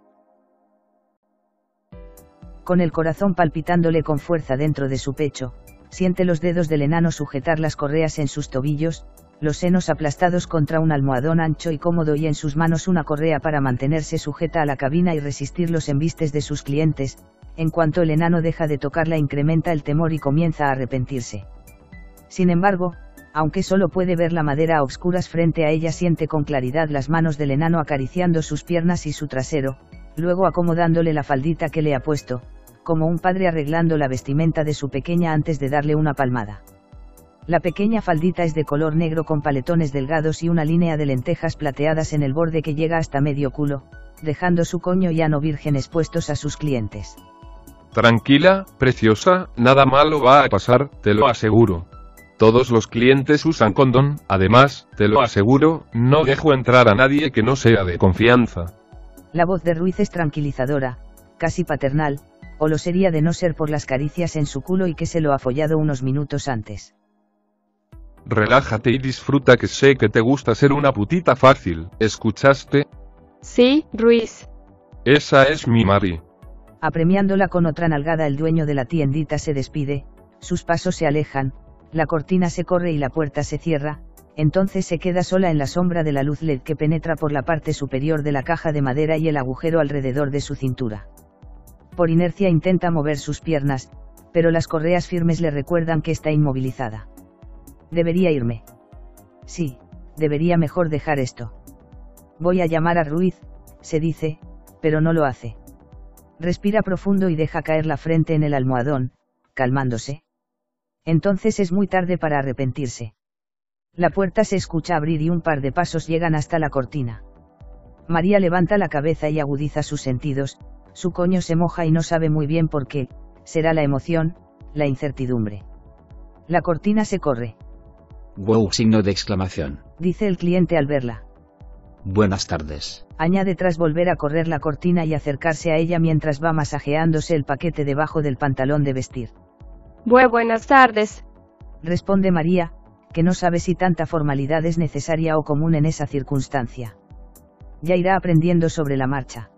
Con el corazón palpitándole con fuerza dentro de su pecho, siente los dedos del enano sujetar las correas en sus tobillos, los senos aplastados contra un almohadón ancho y cómodo y en sus manos una correa para mantenerse sujeta a la cabina y resistir los embistes de sus clientes, en cuanto el enano deja de tocarla incrementa el temor y comienza a arrepentirse. Sin embargo, aunque solo puede ver la madera a obscuras frente a ella siente con claridad las manos del enano acariciando sus piernas y su trasero, luego acomodándole la faldita que le ha puesto, como un padre arreglando la vestimenta de su pequeña antes de darle una palmada. La pequeña faldita es de color negro con paletones delgados y una línea de lentejas plateadas en el borde que llega hasta medio culo, dejando su coño y ano virgen expuestos a sus clientes. Tranquila, preciosa, nada malo va a pasar, te lo aseguro. Todos los clientes usan condón, además, te lo aseguro, no dejo entrar a nadie que no sea de confianza. La voz de Ruiz es tranquilizadora, casi paternal, o lo sería de no ser por las caricias en su culo y que se lo ha follado unos minutos antes. Relájate y disfruta que sé que te gusta ser una putita fácil, ¿escuchaste? Sí, Ruiz. Esa es mi Mari. Apremiándola con otra nalgada el dueño de la tiendita se despide, sus pasos se alejan, la cortina se corre y la puerta se cierra, entonces se queda sola en la sombra de la luz LED que penetra por la parte superior de la caja de madera y el agujero alrededor de su cintura. Por inercia intenta mover sus piernas, pero las correas firmes le recuerdan que está inmovilizada. Debería irme. Sí, debería mejor dejar esto. Voy a llamar a Ruiz, se dice, pero no lo hace. Respira profundo y deja caer la frente en el almohadón, calmándose. Entonces es muy tarde para arrepentirse. La puerta se escucha abrir y un par de pasos llegan hasta la cortina. María levanta la cabeza y agudiza sus sentidos, su coño se moja y no sabe muy bien por qué, será la emoción, la incertidumbre. La cortina se corre. Wow, signo de exclamación. Dice el cliente al verla. Buenas tardes. Añade tras volver a correr la cortina y acercarse a ella mientras va masajeándose el paquete debajo del pantalón de vestir buenas tardes. Responde María, que no sabe si tanta formalidad es necesaria o común en esa circunstancia. Ya irá aprendiendo sobre la marcha.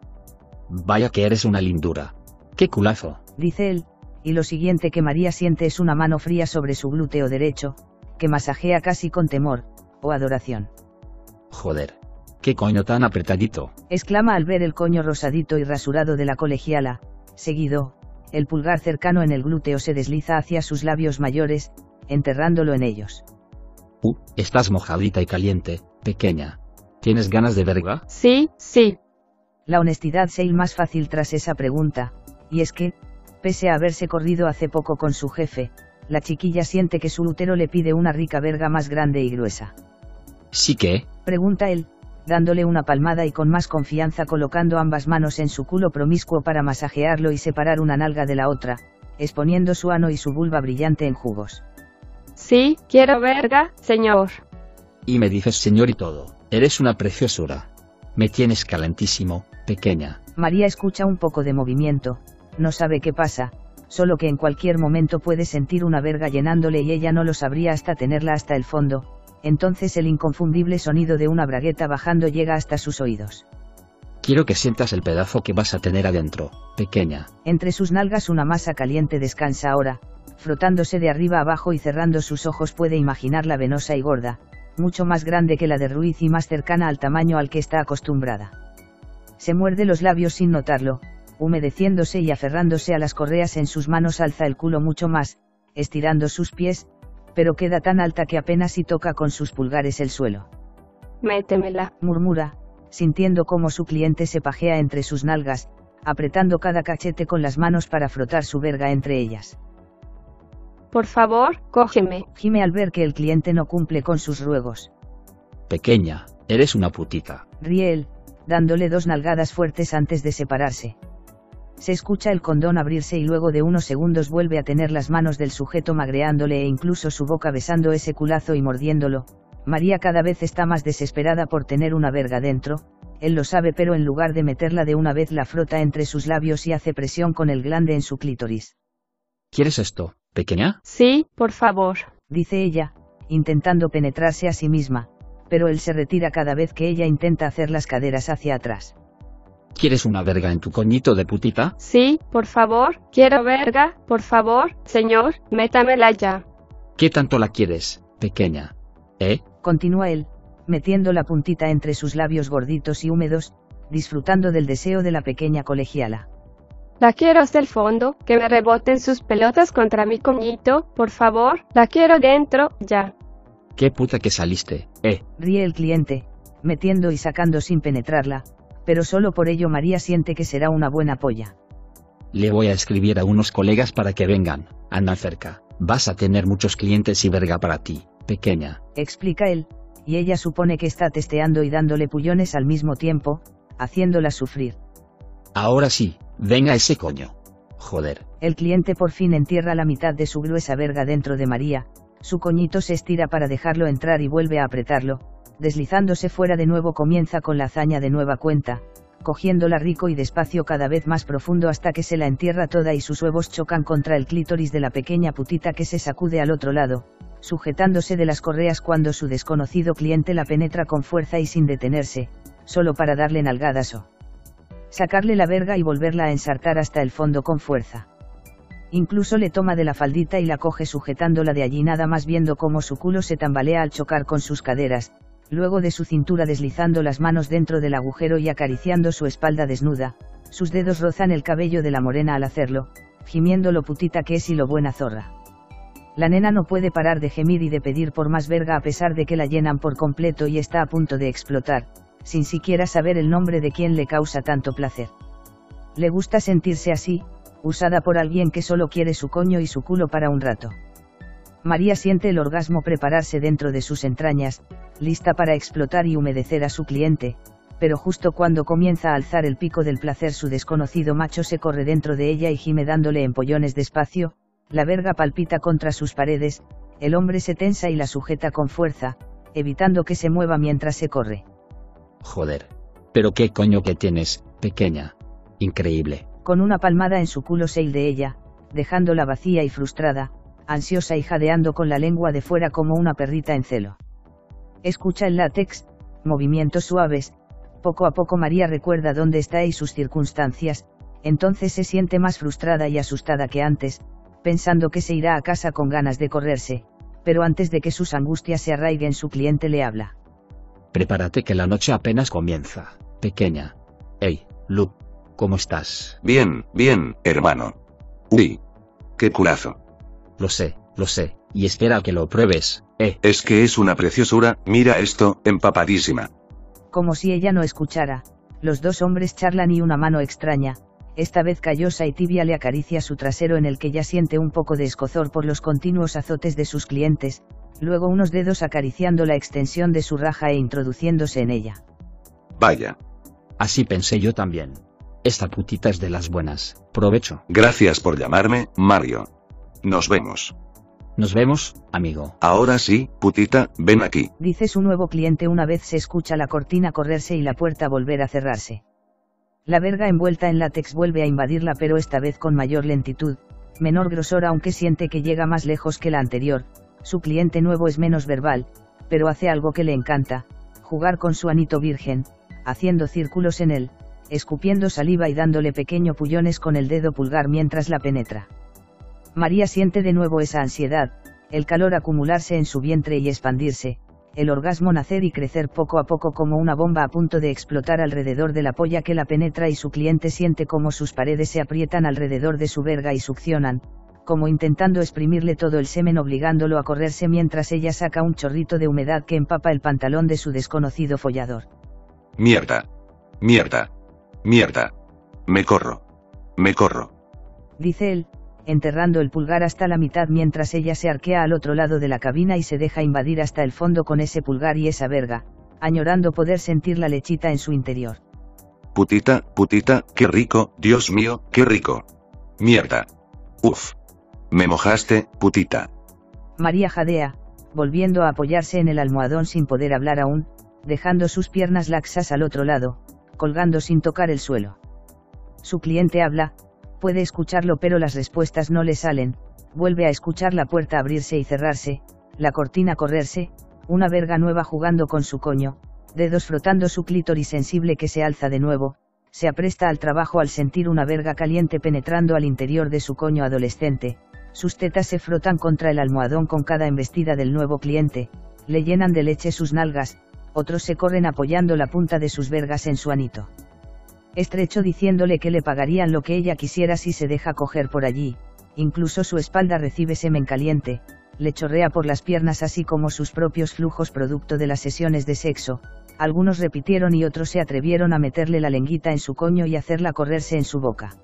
Vaya que eres una lindura. ¡Qué culazo! dice él, y lo siguiente que María siente es una mano fría sobre su glúteo derecho, que masajea casi con temor, o adoración. Joder. ¡Qué coño tan apretadito! exclama al ver el coño rosadito y rasurado de la colegiala, seguido, el pulgar cercano en el glúteo se desliza hacia sus labios mayores, enterrándolo en ellos. Uh, estás mojadita y caliente, pequeña. ¿Tienes ganas de verga? Sí, sí. La honestidad se más fácil tras esa pregunta, y es que, pese a haberse corrido hace poco con su jefe, la chiquilla siente que su útero le pide una rica verga más grande y gruesa. ¿Sí que? Pregunta él, dándole una palmada y con más confianza colocando ambas manos en su culo promiscuo para masajearlo y separar una nalga de la otra, exponiendo su ano y su vulva brillante en jugos. Sí, quiero verga, señor. Y me dices señor y todo. Eres una preciosura. Me tienes calentísimo, pequeña. María escucha un poco de movimiento, no sabe qué pasa, solo que en cualquier momento puede sentir una verga llenándole y ella no lo sabría hasta tenerla hasta el fondo, entonces el inconfundible sonido de una bragueta bajando llega hasta sus oídos. Quiero que sientas el pedazo que vas a tener adentro, pequeña. Entre sus nalgas una masa caliente descansa ahora, frotándose de arriba abajo y cerrando sus ojos puede imaginarla venosa y gorda, mucho más grande que la de Ruiz y más cercana al tamaño al que está acostumbrada. Se muerde los labios sin notarlo, humedeciéndose y aferrándose a las correas en sus manos alza el culo mucho más, estirando sus pies, pero queda tan alta que apenas si toca con sus pulgares el suelo. Métemela, murmura, sintiendo cómo su cliente se pajea entre sus nalgas, apretando cada cachete con las manos para frotar su verga entre ellas. Por favor, cógeme. Gime al ver que el cliente no cumple con sus ruegos. Pequeña, eres una putita. Ríe él, dándole dos nalgadas fuertes antes de separarse. Se escucha el condón abrirse y luego de unos segundos vuelve a tener las manos del sujeto magreándole e incluso su boca besando ese culazo y mordiéndolo. María cada vez está más desesperada por tener una verga dentro, él lo sabe pero en lugar de meterla de una vez la frota entre sus labios y hace presión con el glande en su clítoris. ¿Quieres esto, pequeña? Sí, por favor. Dice ella, intentando penetrarse a sí misma, pero él se retira cada vez que ella intenta hacer las caderas hacia atrás. ¿Quieres una verga en tu coñito de putita? Sí, por favor, quiero verga, por favor, señor, métamela ya. ¿Qué tanto la quieres, pequeña? ¿Eh? Continúa él, metiendo la puntita entre sus labios gorditos y húmedos, disfrutando del deseo de la pequeña colegiala. La quiero hasta el fondo, que me reboten sus pelotas contra mi coñito, por favor, la quiero dentro, ya. Qué puta que saliste, eh. Ríe el cliente, metiendo y sacando sin penetrarla, pero solo por ello María siente que será una buena polla. Le voy a escribir a unos colegas para que vengan, anda cerca, vas a tener muchos clientes y verga para ti, pequeña. Explica él, y ella supone que está testeando y dándole pullones al mismo tiempo, haciéndola sufrir. Ahora sí, venga ese coño. Joder. El cliente por fin entierra la mitad de su gruesa verga dentro de María, su coñito se estira para dejarlo entrar y vuelve a apretarlo, deslizándose fuera de nuevo comienza con la hazaña de nueva cuenta, cogiéndola rico y despacio cada vez más profundo hasta que se la entierra toda y sus huevos chocan contra el clítoris de la pequeña putita que se sacude al otro lado, sujetándose de las correas cuando su desconocido cliente la penetra con fuerza y sin detenerse, solo para darle nalgadas o sacarle la verga y volverla a ensartar hasta el fondo con fuerza. Incluso le toma de la faldita y la coge sujetándola de allí nada más viendo cómo su culo se tambalea al chocar con sus caderas, luego de su cintura deslizando las manos dentro del agujero y acariciando su espalda desnuda, sus dedos rozan el cabello de la morena al hacerlo, gimiendo lo putita que es y lo buena zorra. La nena no puede parar de gemir y de pedir por más verga a pesar de que la llenan por completo y está a punto de explotar, sin siquiera saber el nombre de quien le causa tanto placer. Le gusta sentirse así, usada por alguien que solo quiere su coño y su culo para un rato. María siente el orgasmo prepararse dentro de sus entrañas, lista para explotar y humedecer a su cliente, pero justo cuando comienza a alzar el pico del placer su desconocido macho se corre dentro de ella y gime dándole empollones despacio, la verga palpita contra sus paredes, el hombre se tensa y la sujeta con fuerza, evitando que se mueva mientras se corre. Joder. Pero qué coño que tienes, pequeña. Increíble. Con una palmada en su culo se de ella, dejándola vacía y frustrada, ansiosa y jadeando con la lengua de fuera como una perrita en celo. Escucha el látex, movimientos suaves, Poco a poco María recuerda dónde está y sus circunstancias, entonces se siente más frustrada y asustada que antes, pensando que se irá a casa con ganas de correrse, pero antes de que sus angustias se arraiguen su cliente le habla. Prepárate que la noche apenas comienza, pequeña. Hey, Lu, ¿cómo estás? Bien, bien, hermano. Uy. Qué culazo. Lo sé, lo sé, y espera que lo pruebes, eh. Es que es una preciosura, mira esto, empapadísima. Como si ella no escuchara, los dos hombres charlan y una mano extraña, esta vez callosa y tibia le acaricia su trasero en el que ya siente un poco de escozor por los continuos azotes de sus clientes, luego unos dedos acariciando la extensión de su raja e introduciéndose en ella. Vaya. Así pensé yo también. Esta putita es de las buenas. Provecho. Gracias por llamarme, Mario. Nos vemos. Nos vemos, amigo. Ahora sí, putita, ven aquí. Dice su nuevo cliente una vez se escucha la cortina correrse y la puerta volver a cerrarse. La verga envuelta en látex vuelve a invadirla pero esta vez con mayor lentitud, menor grosor aunque siente que llega más lejos que la anterior, su cliente nuevo es menos verbal, pero hace algo que le encanta, jugar con su anito virgen, haciendo círculos en él, escupiendo saliva y dándole pequeño pullones con el dedo pulgar mientras la penetra. María siente de nuevo esa ansiedad, el calor acumularse en su vientre y expandirse, el orgasmo nacer y crecer poco a poco como una bomba a punto de explotar alrededor de la polla que la penetra y su cliente siente como sus paredes se aprietan alrededor de su verga y succionan, como intentando exprimirle todo el semen obligándolo a correrse mientras ella saca un chorrito de humedad que empapa el pantalón de su desconocido follador. Mierda. Mierda. Mierda. Me corro. Me corro. Dice él, enterrando el pulgar hasta la mitad mientras ella se arquea al otro lado de la cabina y se deja invadir hasta el fondo con ese pulgar y esa verga, añorando poder sentir la lechita en su interior. Putita, putita, qué rico, Dios mío, qué rico. Mierda. Uf. Me mojaste, putita. María jadea, volviendo a apoyarse en el almohadón sin poder hablar aún, dejando sus piernas laxas al otro lado, colgando sin tocar el suelo. Su cliente habla, puede escucharlo pero las respuestas no le salen, vuelve a escuchar la puerta abrirse y cerrarse, la cortina correrse, una verga nueva jugando con su coño, dedos frotando su clítoris sensible que se alza de nuevo, se apresta al trabajo al sentir una verga caliente penetrando al interior de su coño adolescente, sus tetas se frotan contra el almohadón con cada embestida del nuevo cliente, le llenan de leche sus nalgas, otros se corren apoyando la punta de sus vergas en su anito estrecho diciéndole que le pagarían lo que ella quisiera si se deja coger por allí, incluso su espalda recibe semen caliente, le chorrea por las piernas así como sus propios flujos producto de las sesiones de sexo, algunos repitieron y otros se atrevieron a meterle la lenguita en su coño y hacerla correrse en su boca.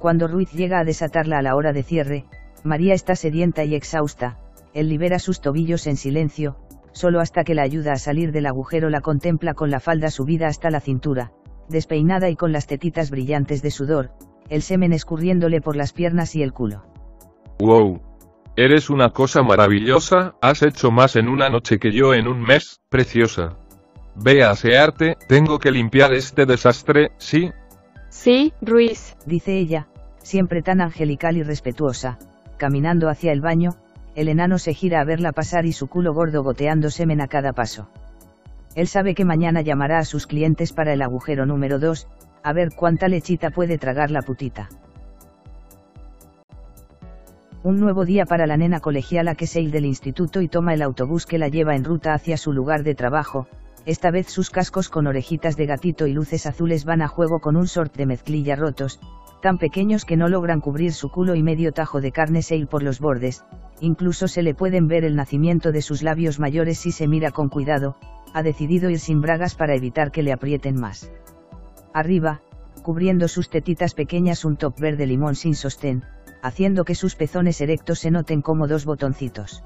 Cuando Ruiz llega a desatarla a la hora de cierre, María está sedienta y exhausta, él libera sus tobillos en silencio, solo hasta que la ayuda a salir del agujero la contempla con la falda subida hasta la cintura, despeinada y con las tetitas brillantes de sudor, el semen escurriéndole por las piernas y el culo. Wow. Eres una cosa maravillosa, has hecho más en una noche que yo en un mes, preciosa. Ve a asearte, tengo que limpiar este desastre, ¿sí? Sí, Ruiz. Dice ella, siempre tan angelical y respetuosa, caminando hacia el baño, el enano se gira a verla pasar y su culo gordo goteando semen a cada paso. Él sabe que mañana llamará a sus clientes para el agujero número 2, a ver cuánta lechita puede tragar la putita. Un nuevo día para la nena colegiala que se del instituto y toma el autobús que la lleva en ruta hacia su lugar de trabajo, esta vez sus cascos con orejitas de gatito y luces azules van a juego con un sort de mezclilla rotos, tan pequeños que no logran cubrir su culo y medio tajo de carne seil por los bordes, incluso se le pueden ver el nacimiento de sus labios mayores si se mira con cuidado, ha decidido ir sin bragas para evitar que le aprieten más. Arriba, cubriendo sus tetitas pequeñas un top verde limón sin sostén, haciendo que sus pezones erectos se noten como dos botoncitos.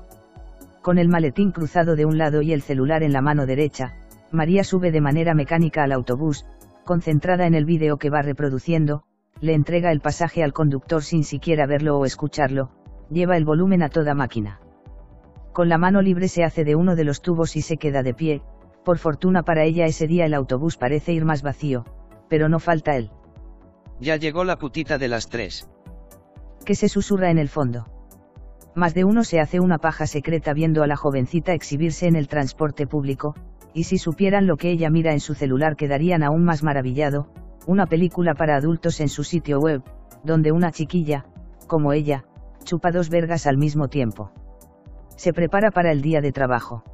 Con el maletín cruzado de un lado y el celular en la mano derecha, María sube de manera mecánica al autobús, concentrada en el vídeo que va reproduciendo, le entrega el pasaje al conductor sin siquiera verlo o escucharlo, lleva el volumen a toda máquina. Con la mano libre se hace de uno de los tubos y se queda de pie, por fortuna para ella ese día el autobús parece ir más vacío, pero no falta él. Ya llegó la putita de las tres. Que se susurra en el fondo. Más de uno se hace una paja secreta viendo a la jovencita exhibirse en el transporte público, y si supieran lo que ella mira en su celular quedarían aún más maravillado, una película para adultos en su sitio web, donde una chiquilla, como ella, chupa dos vergas al mismo tiempo. Se prepara para el día de trabajo.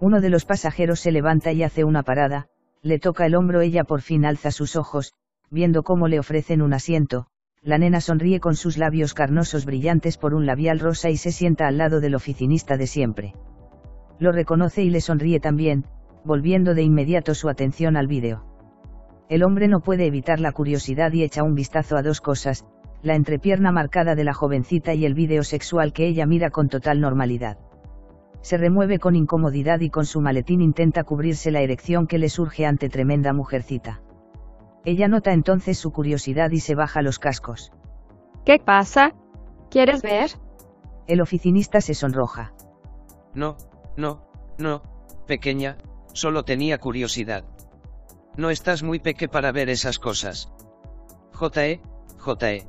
Uno de los pasajeros se levanta y hace una parada, le toca el hombro, ella por fin alza sus ojos, viendo cómo le ofrecen un asiento, la nena sonríe con sus labios carnosos brillantes por un labial rosa y se sienta al lado del oficinista de siempre. Lo reconoce y le sonríe también, volviendo de inmediato su atención al vídeo. El hombre no puede evitar la curiosidad y echa un vistazo a dos cosas, la entrepierna marcada de la jovencita y el vídeo sexual que ella mira con total normalidad. Se remueve con incomodidad y con su maletín intenta cubrirse la erección que le surge ante tremenda mujercita. Ella nota entonces su curiosidad y se baja los cascos. ¿Qué pasa? ¿Quieres ver? El oficinista se sonroja. No, no, no, pequeña, solo tenía curiosidad. No estás muy peque para ver esas cosas. JE, JE.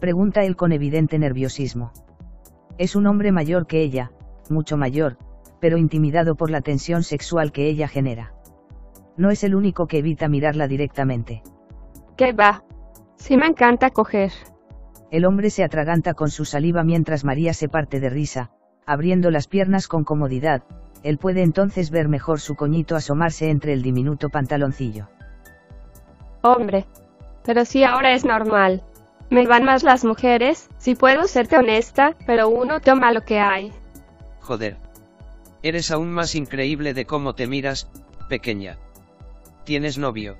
Pregunta él con evidente nerviosismo. Es un hombre mayor que ella, mucho mayor, pero intimidado por la tensión sexual que ella genera. No es el único que evita mirarla directamente. ¿Qué va? Sí me encanta coger. El hombre se atraganta con su saliva mientras María se parte de risa, abriendo las piernas con comodidad, él puede entonces ver mejor su coñito asomarse entre el diminuto pantaloncillo. Hombre. Pero sí ahora es normal. Me van más las mujeres, si puedo serte honesta, pero uno toma lo que hay. Joder. Eres aún más increíble de cómo te miras, pequeña. Tienes novio.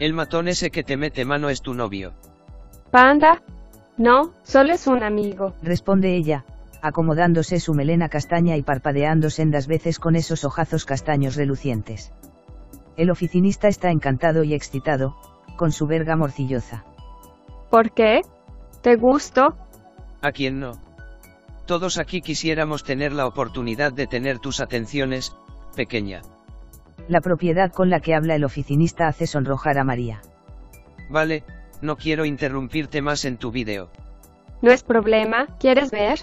El matón ese que te mete mano es tu novio. Panda. No, solo es un amigo. Responde ella, acomodándose su melena castaña y parpadeando sendas veces con esos ojazos castaños relucientes. El oficinista está encantado y excitado, con su verga morcillosa. ¿Por qué? ¿Te gustó? ¿A quién no? Todos aquí quisiéramos tener la oportunidad de tener tus atenciones, pequeña. La propiedad con la que habla el oficinista hace sonrojar a María. Vale, no quiero interrumpirte más en tu vídeo. No es problema, ¿quieres ver?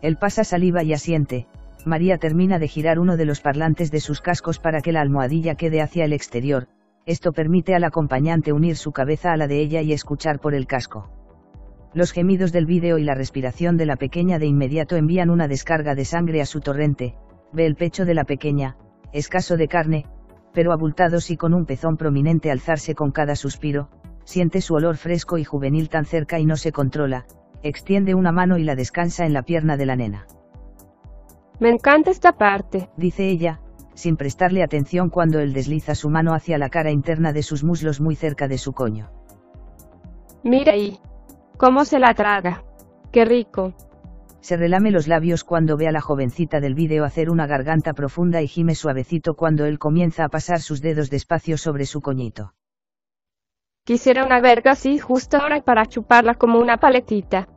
Él pasa saliva y asiente. María termina de girar uno de los parlantes de sus cascos para que la almohadilla quede hacia el exterior, esto permite al acompañante unir su cabeza a la de ella y escuchar por el casco. Los gemidos del vídeo y la respiración de la pequeña de inmediato envían una descarga de sangre a su torrente, ve el pecho de la pequeña, escaso de carne, pero abultados y con un pezón prominente alzarse con cada suspiro, siente su olor fresco y juvenil tan cerca y no se controla, extiende una mano y la descansa en la pierna de la nena. Me encanta esta parte, dice ella, sin prestarle atención cuando él desliza su mano hacia la cara interna de sus muslos muy cerca de su coño. Mira ahí. ¿Cómo se la traga? Qué rico. Se relame los labios cuando ve a la jovencita del vídeo hacer una garganta profunda y gime suavecito cuando él comienza a pasar sus dedos despacio sobre su coñito. Quisiera una verga así justo ahora para chuparla como una paletita.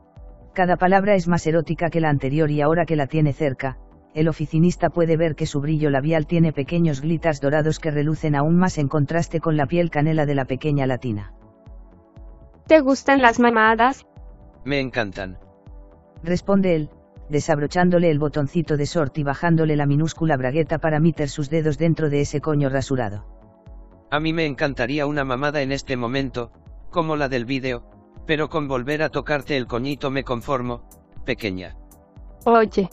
Cada palabra es más erótica que la anterior y ahora que la tiene cerca, el oficinista puede ver que su brillo labial tiene pequeños glitters dorados que relucen aún más en contraste con la piel canela de la pequeña latina. ¿Te gustan las mamadas? Me encantan. Responde él, desabrochándole el botoncito de sort y bajándole la minúscula bragueta para meter sus dedos dentro de ese coño rasurado. A mí me encantaría una mamada en este momento, como la del vídeo, pero con volver a tocarte el coñito me conformo, pequeña. Oye,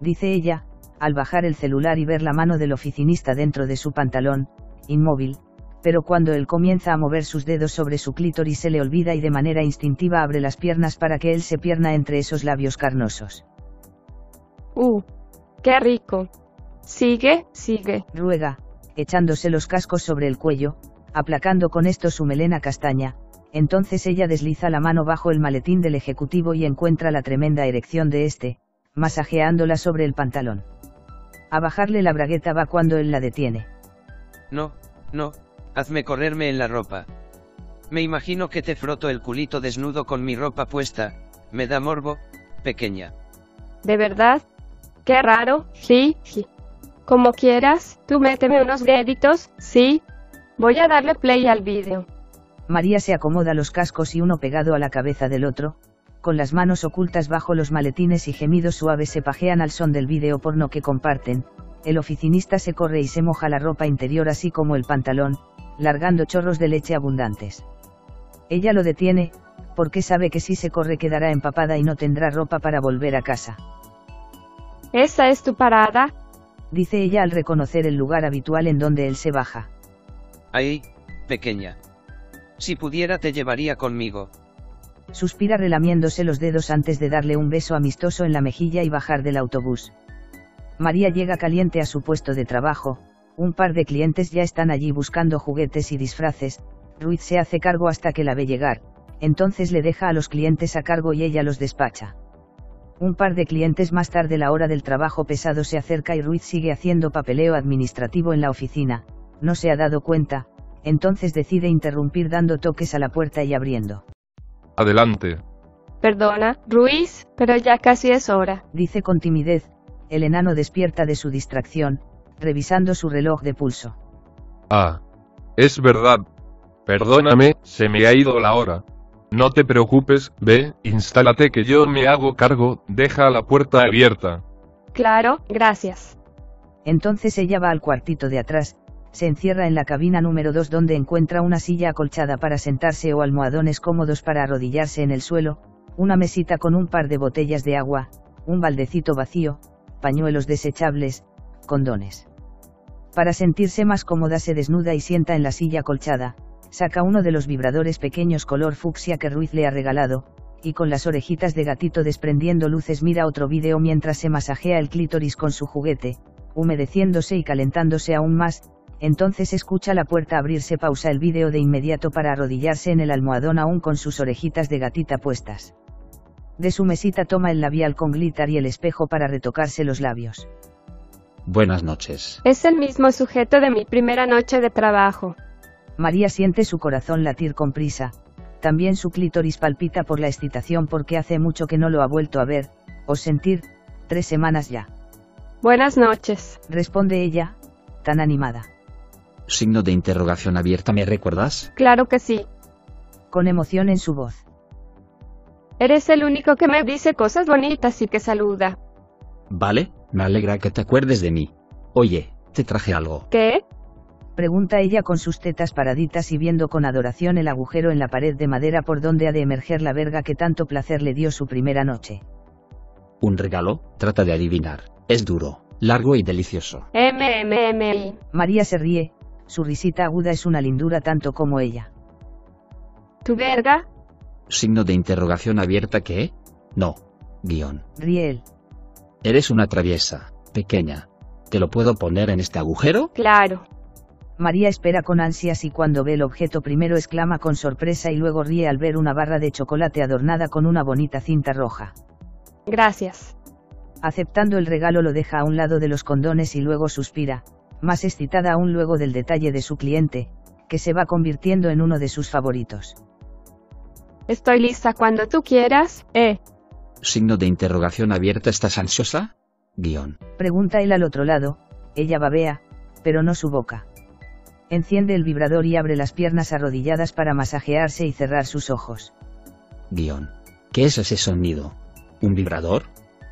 dice ella, al bajar el celular y ver la mano del oficinista dentro de su pantalón, inmóvil, pero cuando él comienza a mover sus dedos sobre su clítoris se le olvida y de manera instintiva abre las piernas para que él se pierna entre esos labios carnosos. Uh, qué rico. Sigue, sigue. Ruega, echándose los cascos sobre el cuello, aplacando con esto su melena castaña, entonces ella desliza la mano bajo el maletín del ejecutivo y encuentra la tremenda erección de este, masajeándola sobre el pantalón. A bajarle la bragueta va cuando él la detiene. No, no, hazme correrme en la ropa. Me imagino que te froto el culito desnudo con mi ropa puesta, me da morbo, pequeña. ¿De verdad? Qué raro, sí, sí. Como quieras, tú méteme unos deditos, sí. Voy a darle play al vídeo. María se acomoda los cascos y uno pegado a la cabeza del otro, con las manos ocultas bajo los maletines y gemidos suaves se pajean al son del vídeo porno que comparten, El oficinista se corre y se moja la ropa interior así como el pantalón, largando chorros de leche abundantes. Ella lo detiene, porque sabe que si se corre quedará empapada y no tendrá ropa para volver a casa. ¿Esa es tu parada? Dice ella al reconocer el lugar habitual en donde él se baja. Ahí, pequeña. Si pudiera te llevaría conmigo. Suspira relamiéndose los dedos antes de darle un beso amistoso en la mejilla y bajar del autobús. María llega caliente a su puesto de trabajo, un par de clientes ya están allí buscando juguetes y disfraces, Ruiz se hace cargo hasta que la ve llegar, entonces le deja a los clientes a cargo y ella los despacha. Un par de clientes más tarde la hora del trabajo pesado se acerca y Ruiz sigue haciendo papeleo administrativo en la oficina, no se ha dado cuenta, entonces decide interrumpir dando toques a la puerta y abriendo. Adelante. Perdona, Ruiz, pero ya casi es hora. Dice con timidez, el enano despierta de su distracción, revisando su reloj de pulso. Ah. Es verdad. Perdóname, se me ha ido la hora. No te preocupes, ve, instálate que yo me hago cargo, deja la puerta abierta. Claro, gracias. Entonces ella va al cuartito de atrás, se encierra en la cabina número 2 donde encuentra una silla acolchada para sentarse o almohadones cómodos para arrodillarse en el suelo, una mesita con un par de botellas de agua, un baldecito vacío, pañuelos desechables, condones. Para sentirse más cómoda se desnuda y sienta en la silla acolchada, saca uno de los vibradores pequeños color fucsia que Ruiz le ha regalado, y con las orejitas de gatito desprendiendo luces mira otro vídeo mientras se masajea el clítoris con su juguete, humedeciéndose y calentándose aún más, entonces escucha la puerta abrirse pausa el vídeo de inmediato para arrodillarse en el almohadón aún con sus orejitas de gatita puestas. De su mesita toma el labial con glitter y el espejo para retocarse los labios. Buenas noches. Es el mismo sujeto de mi primera noche de trabajo. María siente su corazón latir con prisa, también su clítoris palpita por la excitación porque hace mucho que no lo ha vuelto a ver, o sentir, tres semanas ya. Buenas noches. Responde ella, tan animada. Signo de interrogación abierta, ¿me recuerdas? Claro que sí. Con emoción en su voz. Eres el único que me dice cosas bonitas y que saluda. Vale, me alegra que te acuerdes de mí. Oye, te traje algo. ¿Qué? Pregunta ella con sus tetas paraditas y viendo con adoración el agujero en la pared de madera por donde ha de emerger la verga que tanto placer le dio su primera noche. ¿Un regalo? Trata de adivinar. Es duro, largo y delicioso. MMMI. María se ríe, su risita aguda es una lindura tanto como ella. ¿Tu verga? Signo de interrogación abierta que... No. Guión. Ríe él. Eres una traviesa, pequeña. ¿Te lo puedo poner en este agujero? Claro. María espera con ansias y cuando ve el objeto primero exclama con sorpresa y luego ríe al ver una barra de chocolate adornada con una bonita cinta roja. Gracias. Aceptando el regalo lo deja a un lado de los condones y luego suspira, más excitada aún luego del detalle de su cliente, que se va convirtiendo en uno de sus favoritos. Estoy lista cuando tú quieras, eh. Signo de interrogación abierta, ¿estás ansiosa? Guión. Pregunta él al otro lado, ella babea, pero no su boca. Enciende el vibrador y abre las piernas arrodilladas para masajearse y cerrar sus ojos. Guión. ¿Qué es ese sonido? ¿Un vibrador?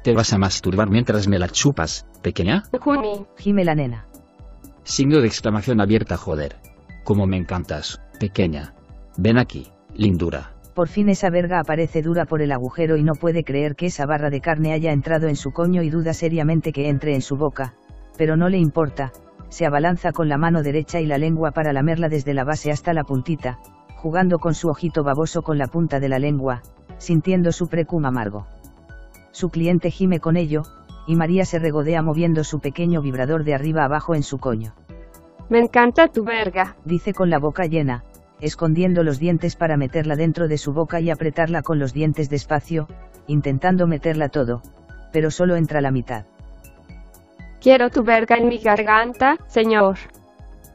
¿Te vas a masturbar mientras me la chupas, pequeña? Gime la nena. Signo de exclamación abierta, joder. Como me encantas, pequeña. Ven aquí, lindura. Por fin esa verga aparece dura por el agujero y no puede creer que esa barra de carne haya entrado en su coño y duda seriamente que entre en su boca, pero no le importa, se abalanza con la mano derecha y la lengua para lamerla desde la base hasta la puntita, jugando con su ojito baboso con la punta de la lengua, sintiendo su precum amargo. Su cliente gime con ello, y María se regodea moviendo su pequeño vibrador de arriba abajo en su coño. Me encanta tu verga. Dice con la boca llena, escondiendo los dientes para meterla dentro de su boca y apretarla con los dientes despacio, intentando meterla todo, pero solo entra la mitad. Quiero tu verga en mi garganta, señor.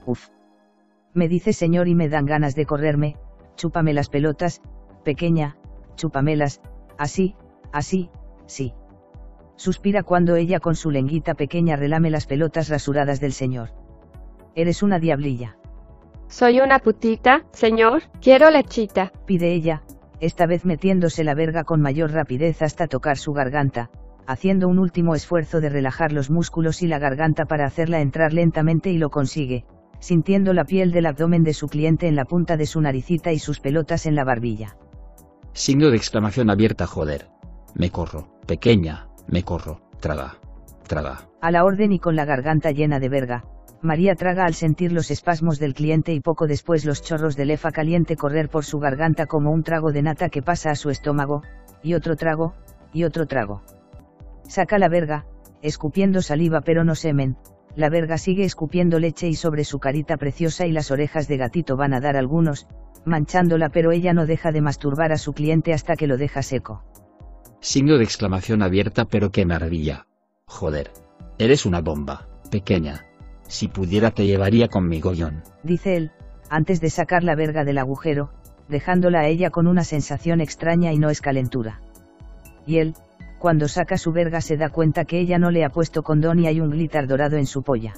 Uf. Me dice señor y me dan ganas de correrme, chúpame las pelotas, pequeña, chúpamelas, así, así, sí. Suspira cuando ella con su lenguita pequeña relame las pelotas rasuradas del señor. Eres una diablilla. Soy una putita, señor, quiero lechita. Pide ella, esta vez metiéndose la verga con mayor rapidez hasta tocar su garganta, haciendo un último esfuerzo de relajar los músculos y la garganta para hacerla entrar lentamente y lo consigue, sintiendo la piel del abdomen de su cliente en la punta de su naricita y sus pelotas en la barbilla. Signo de exclamación abierta joder. Me corro, pequeña, me corro, traga. Traga. A la orden y con la garganta llena de verga, María traga al sentir los espasmos del cliente y poco después los chorros de lefa caliente correr por su garganta como un trago de nata que pasa a su estómago, y otro trago, y otro trago. Saca la verga, escupiendo saliva pero no semen, la verga sigue escupiendo leche y sobre su carita preciosa y las orejas de gatito van a dar algunos, manchándola pero ella no deja de masturbar a su cliente hasta que lo deja seco. Signo de exclamación abierta pero qué maravilla. Joder. Eres una bomba, pequeña. Si pudiera te llevaría conmigo, John. Dice él, antes de sacar la verga del agujero, dejándola a ella con una sensación extraña y no es calentura. Y él, cuando saca su verga se da cuenta que ella no le ha puesto condón y hay un glitter dorado en su polla.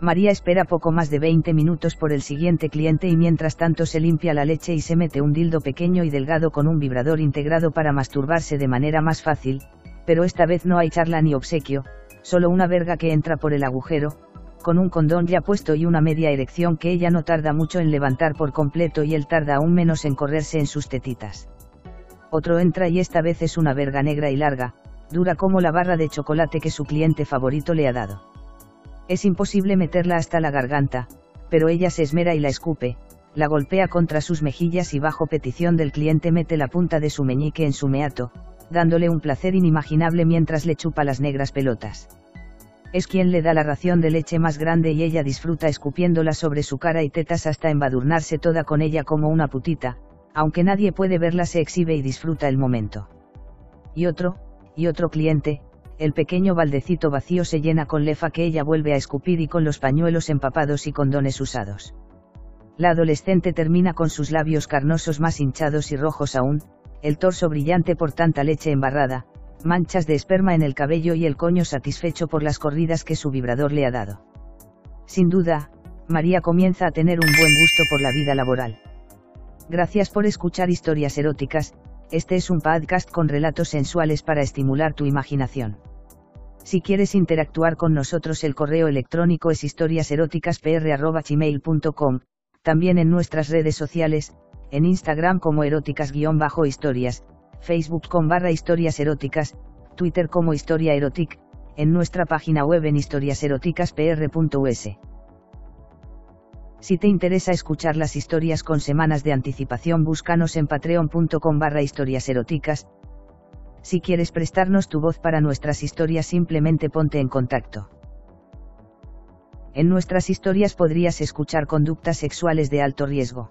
María espera poco más de 20 minutos por el siguiente cliente y mientras tanto se limpia la leche y se mete un dildo pequeño y delgado con un vibrador integrado para masturbarse de manera más fácil, pero esta vez no hay charla ni obsequio, solo una verga que entra por el agujero, con un condón ya puesto y una media erección que ella no tarda mucho en levantar por completo y él tarda aún menos en correrse en sus tetitas otro entra y esta vez es una verga negra y larga, dura como la barra de chocolate que su cliente favorito le ha dado. Es imposible meterla hasta la garganta, pero ella se esmera y la escupe, la golpea contra sus mejillas y bajo petición del cliente mete la punta de su meñique en su meato, dándole un placer inimaginable mientras le chupa las negras pelotas. Es quien le da la ración de leche más grande y ella disfruta escupiéndola sobre su cara y tetas hasta embadurnarse toda con ella como una putita, aunque nadie puede verla se exhibe y disfruta el momento. Y otro, y otro cliente, el pequeño baldecito vacío se llena con lefa que ella vuelve a escupir y con los pañuelos empapados y condones usados. La adolescente termina con sus labios carnosos más hinchados y rojos aún, el torso brillante por tanta leche embarrada, manchas de esperma en el cabello y el coño satisfecho por las corridas que su vibrador le ha dado. Sin duda, María comienza a tener un buen gusto por la vida laboral. Gracias por escuchar historias eróticas, este es un podcast con relatos sensuales para estimular tu imaginación. Si quieres interactuar con nosotros el correo electrónico es historiaseroticaspr.gmail.com, también en nuestras redes sociales, en Instagram como eróticas-historias, Facebook con barra historias eróticas, Twitter como historia erotic, en nuestra página web en historiaseroticaspr.us. Si te interesa escuchar las historias con semanas de anticipación, búscanos en patreon.com barra historias eróticas. Si quieres prestarnos tu voz para nuestras historias, simplemente ponte en contacto. En nuestras historias podrías escuchar conductas sexuales de alto riesgo.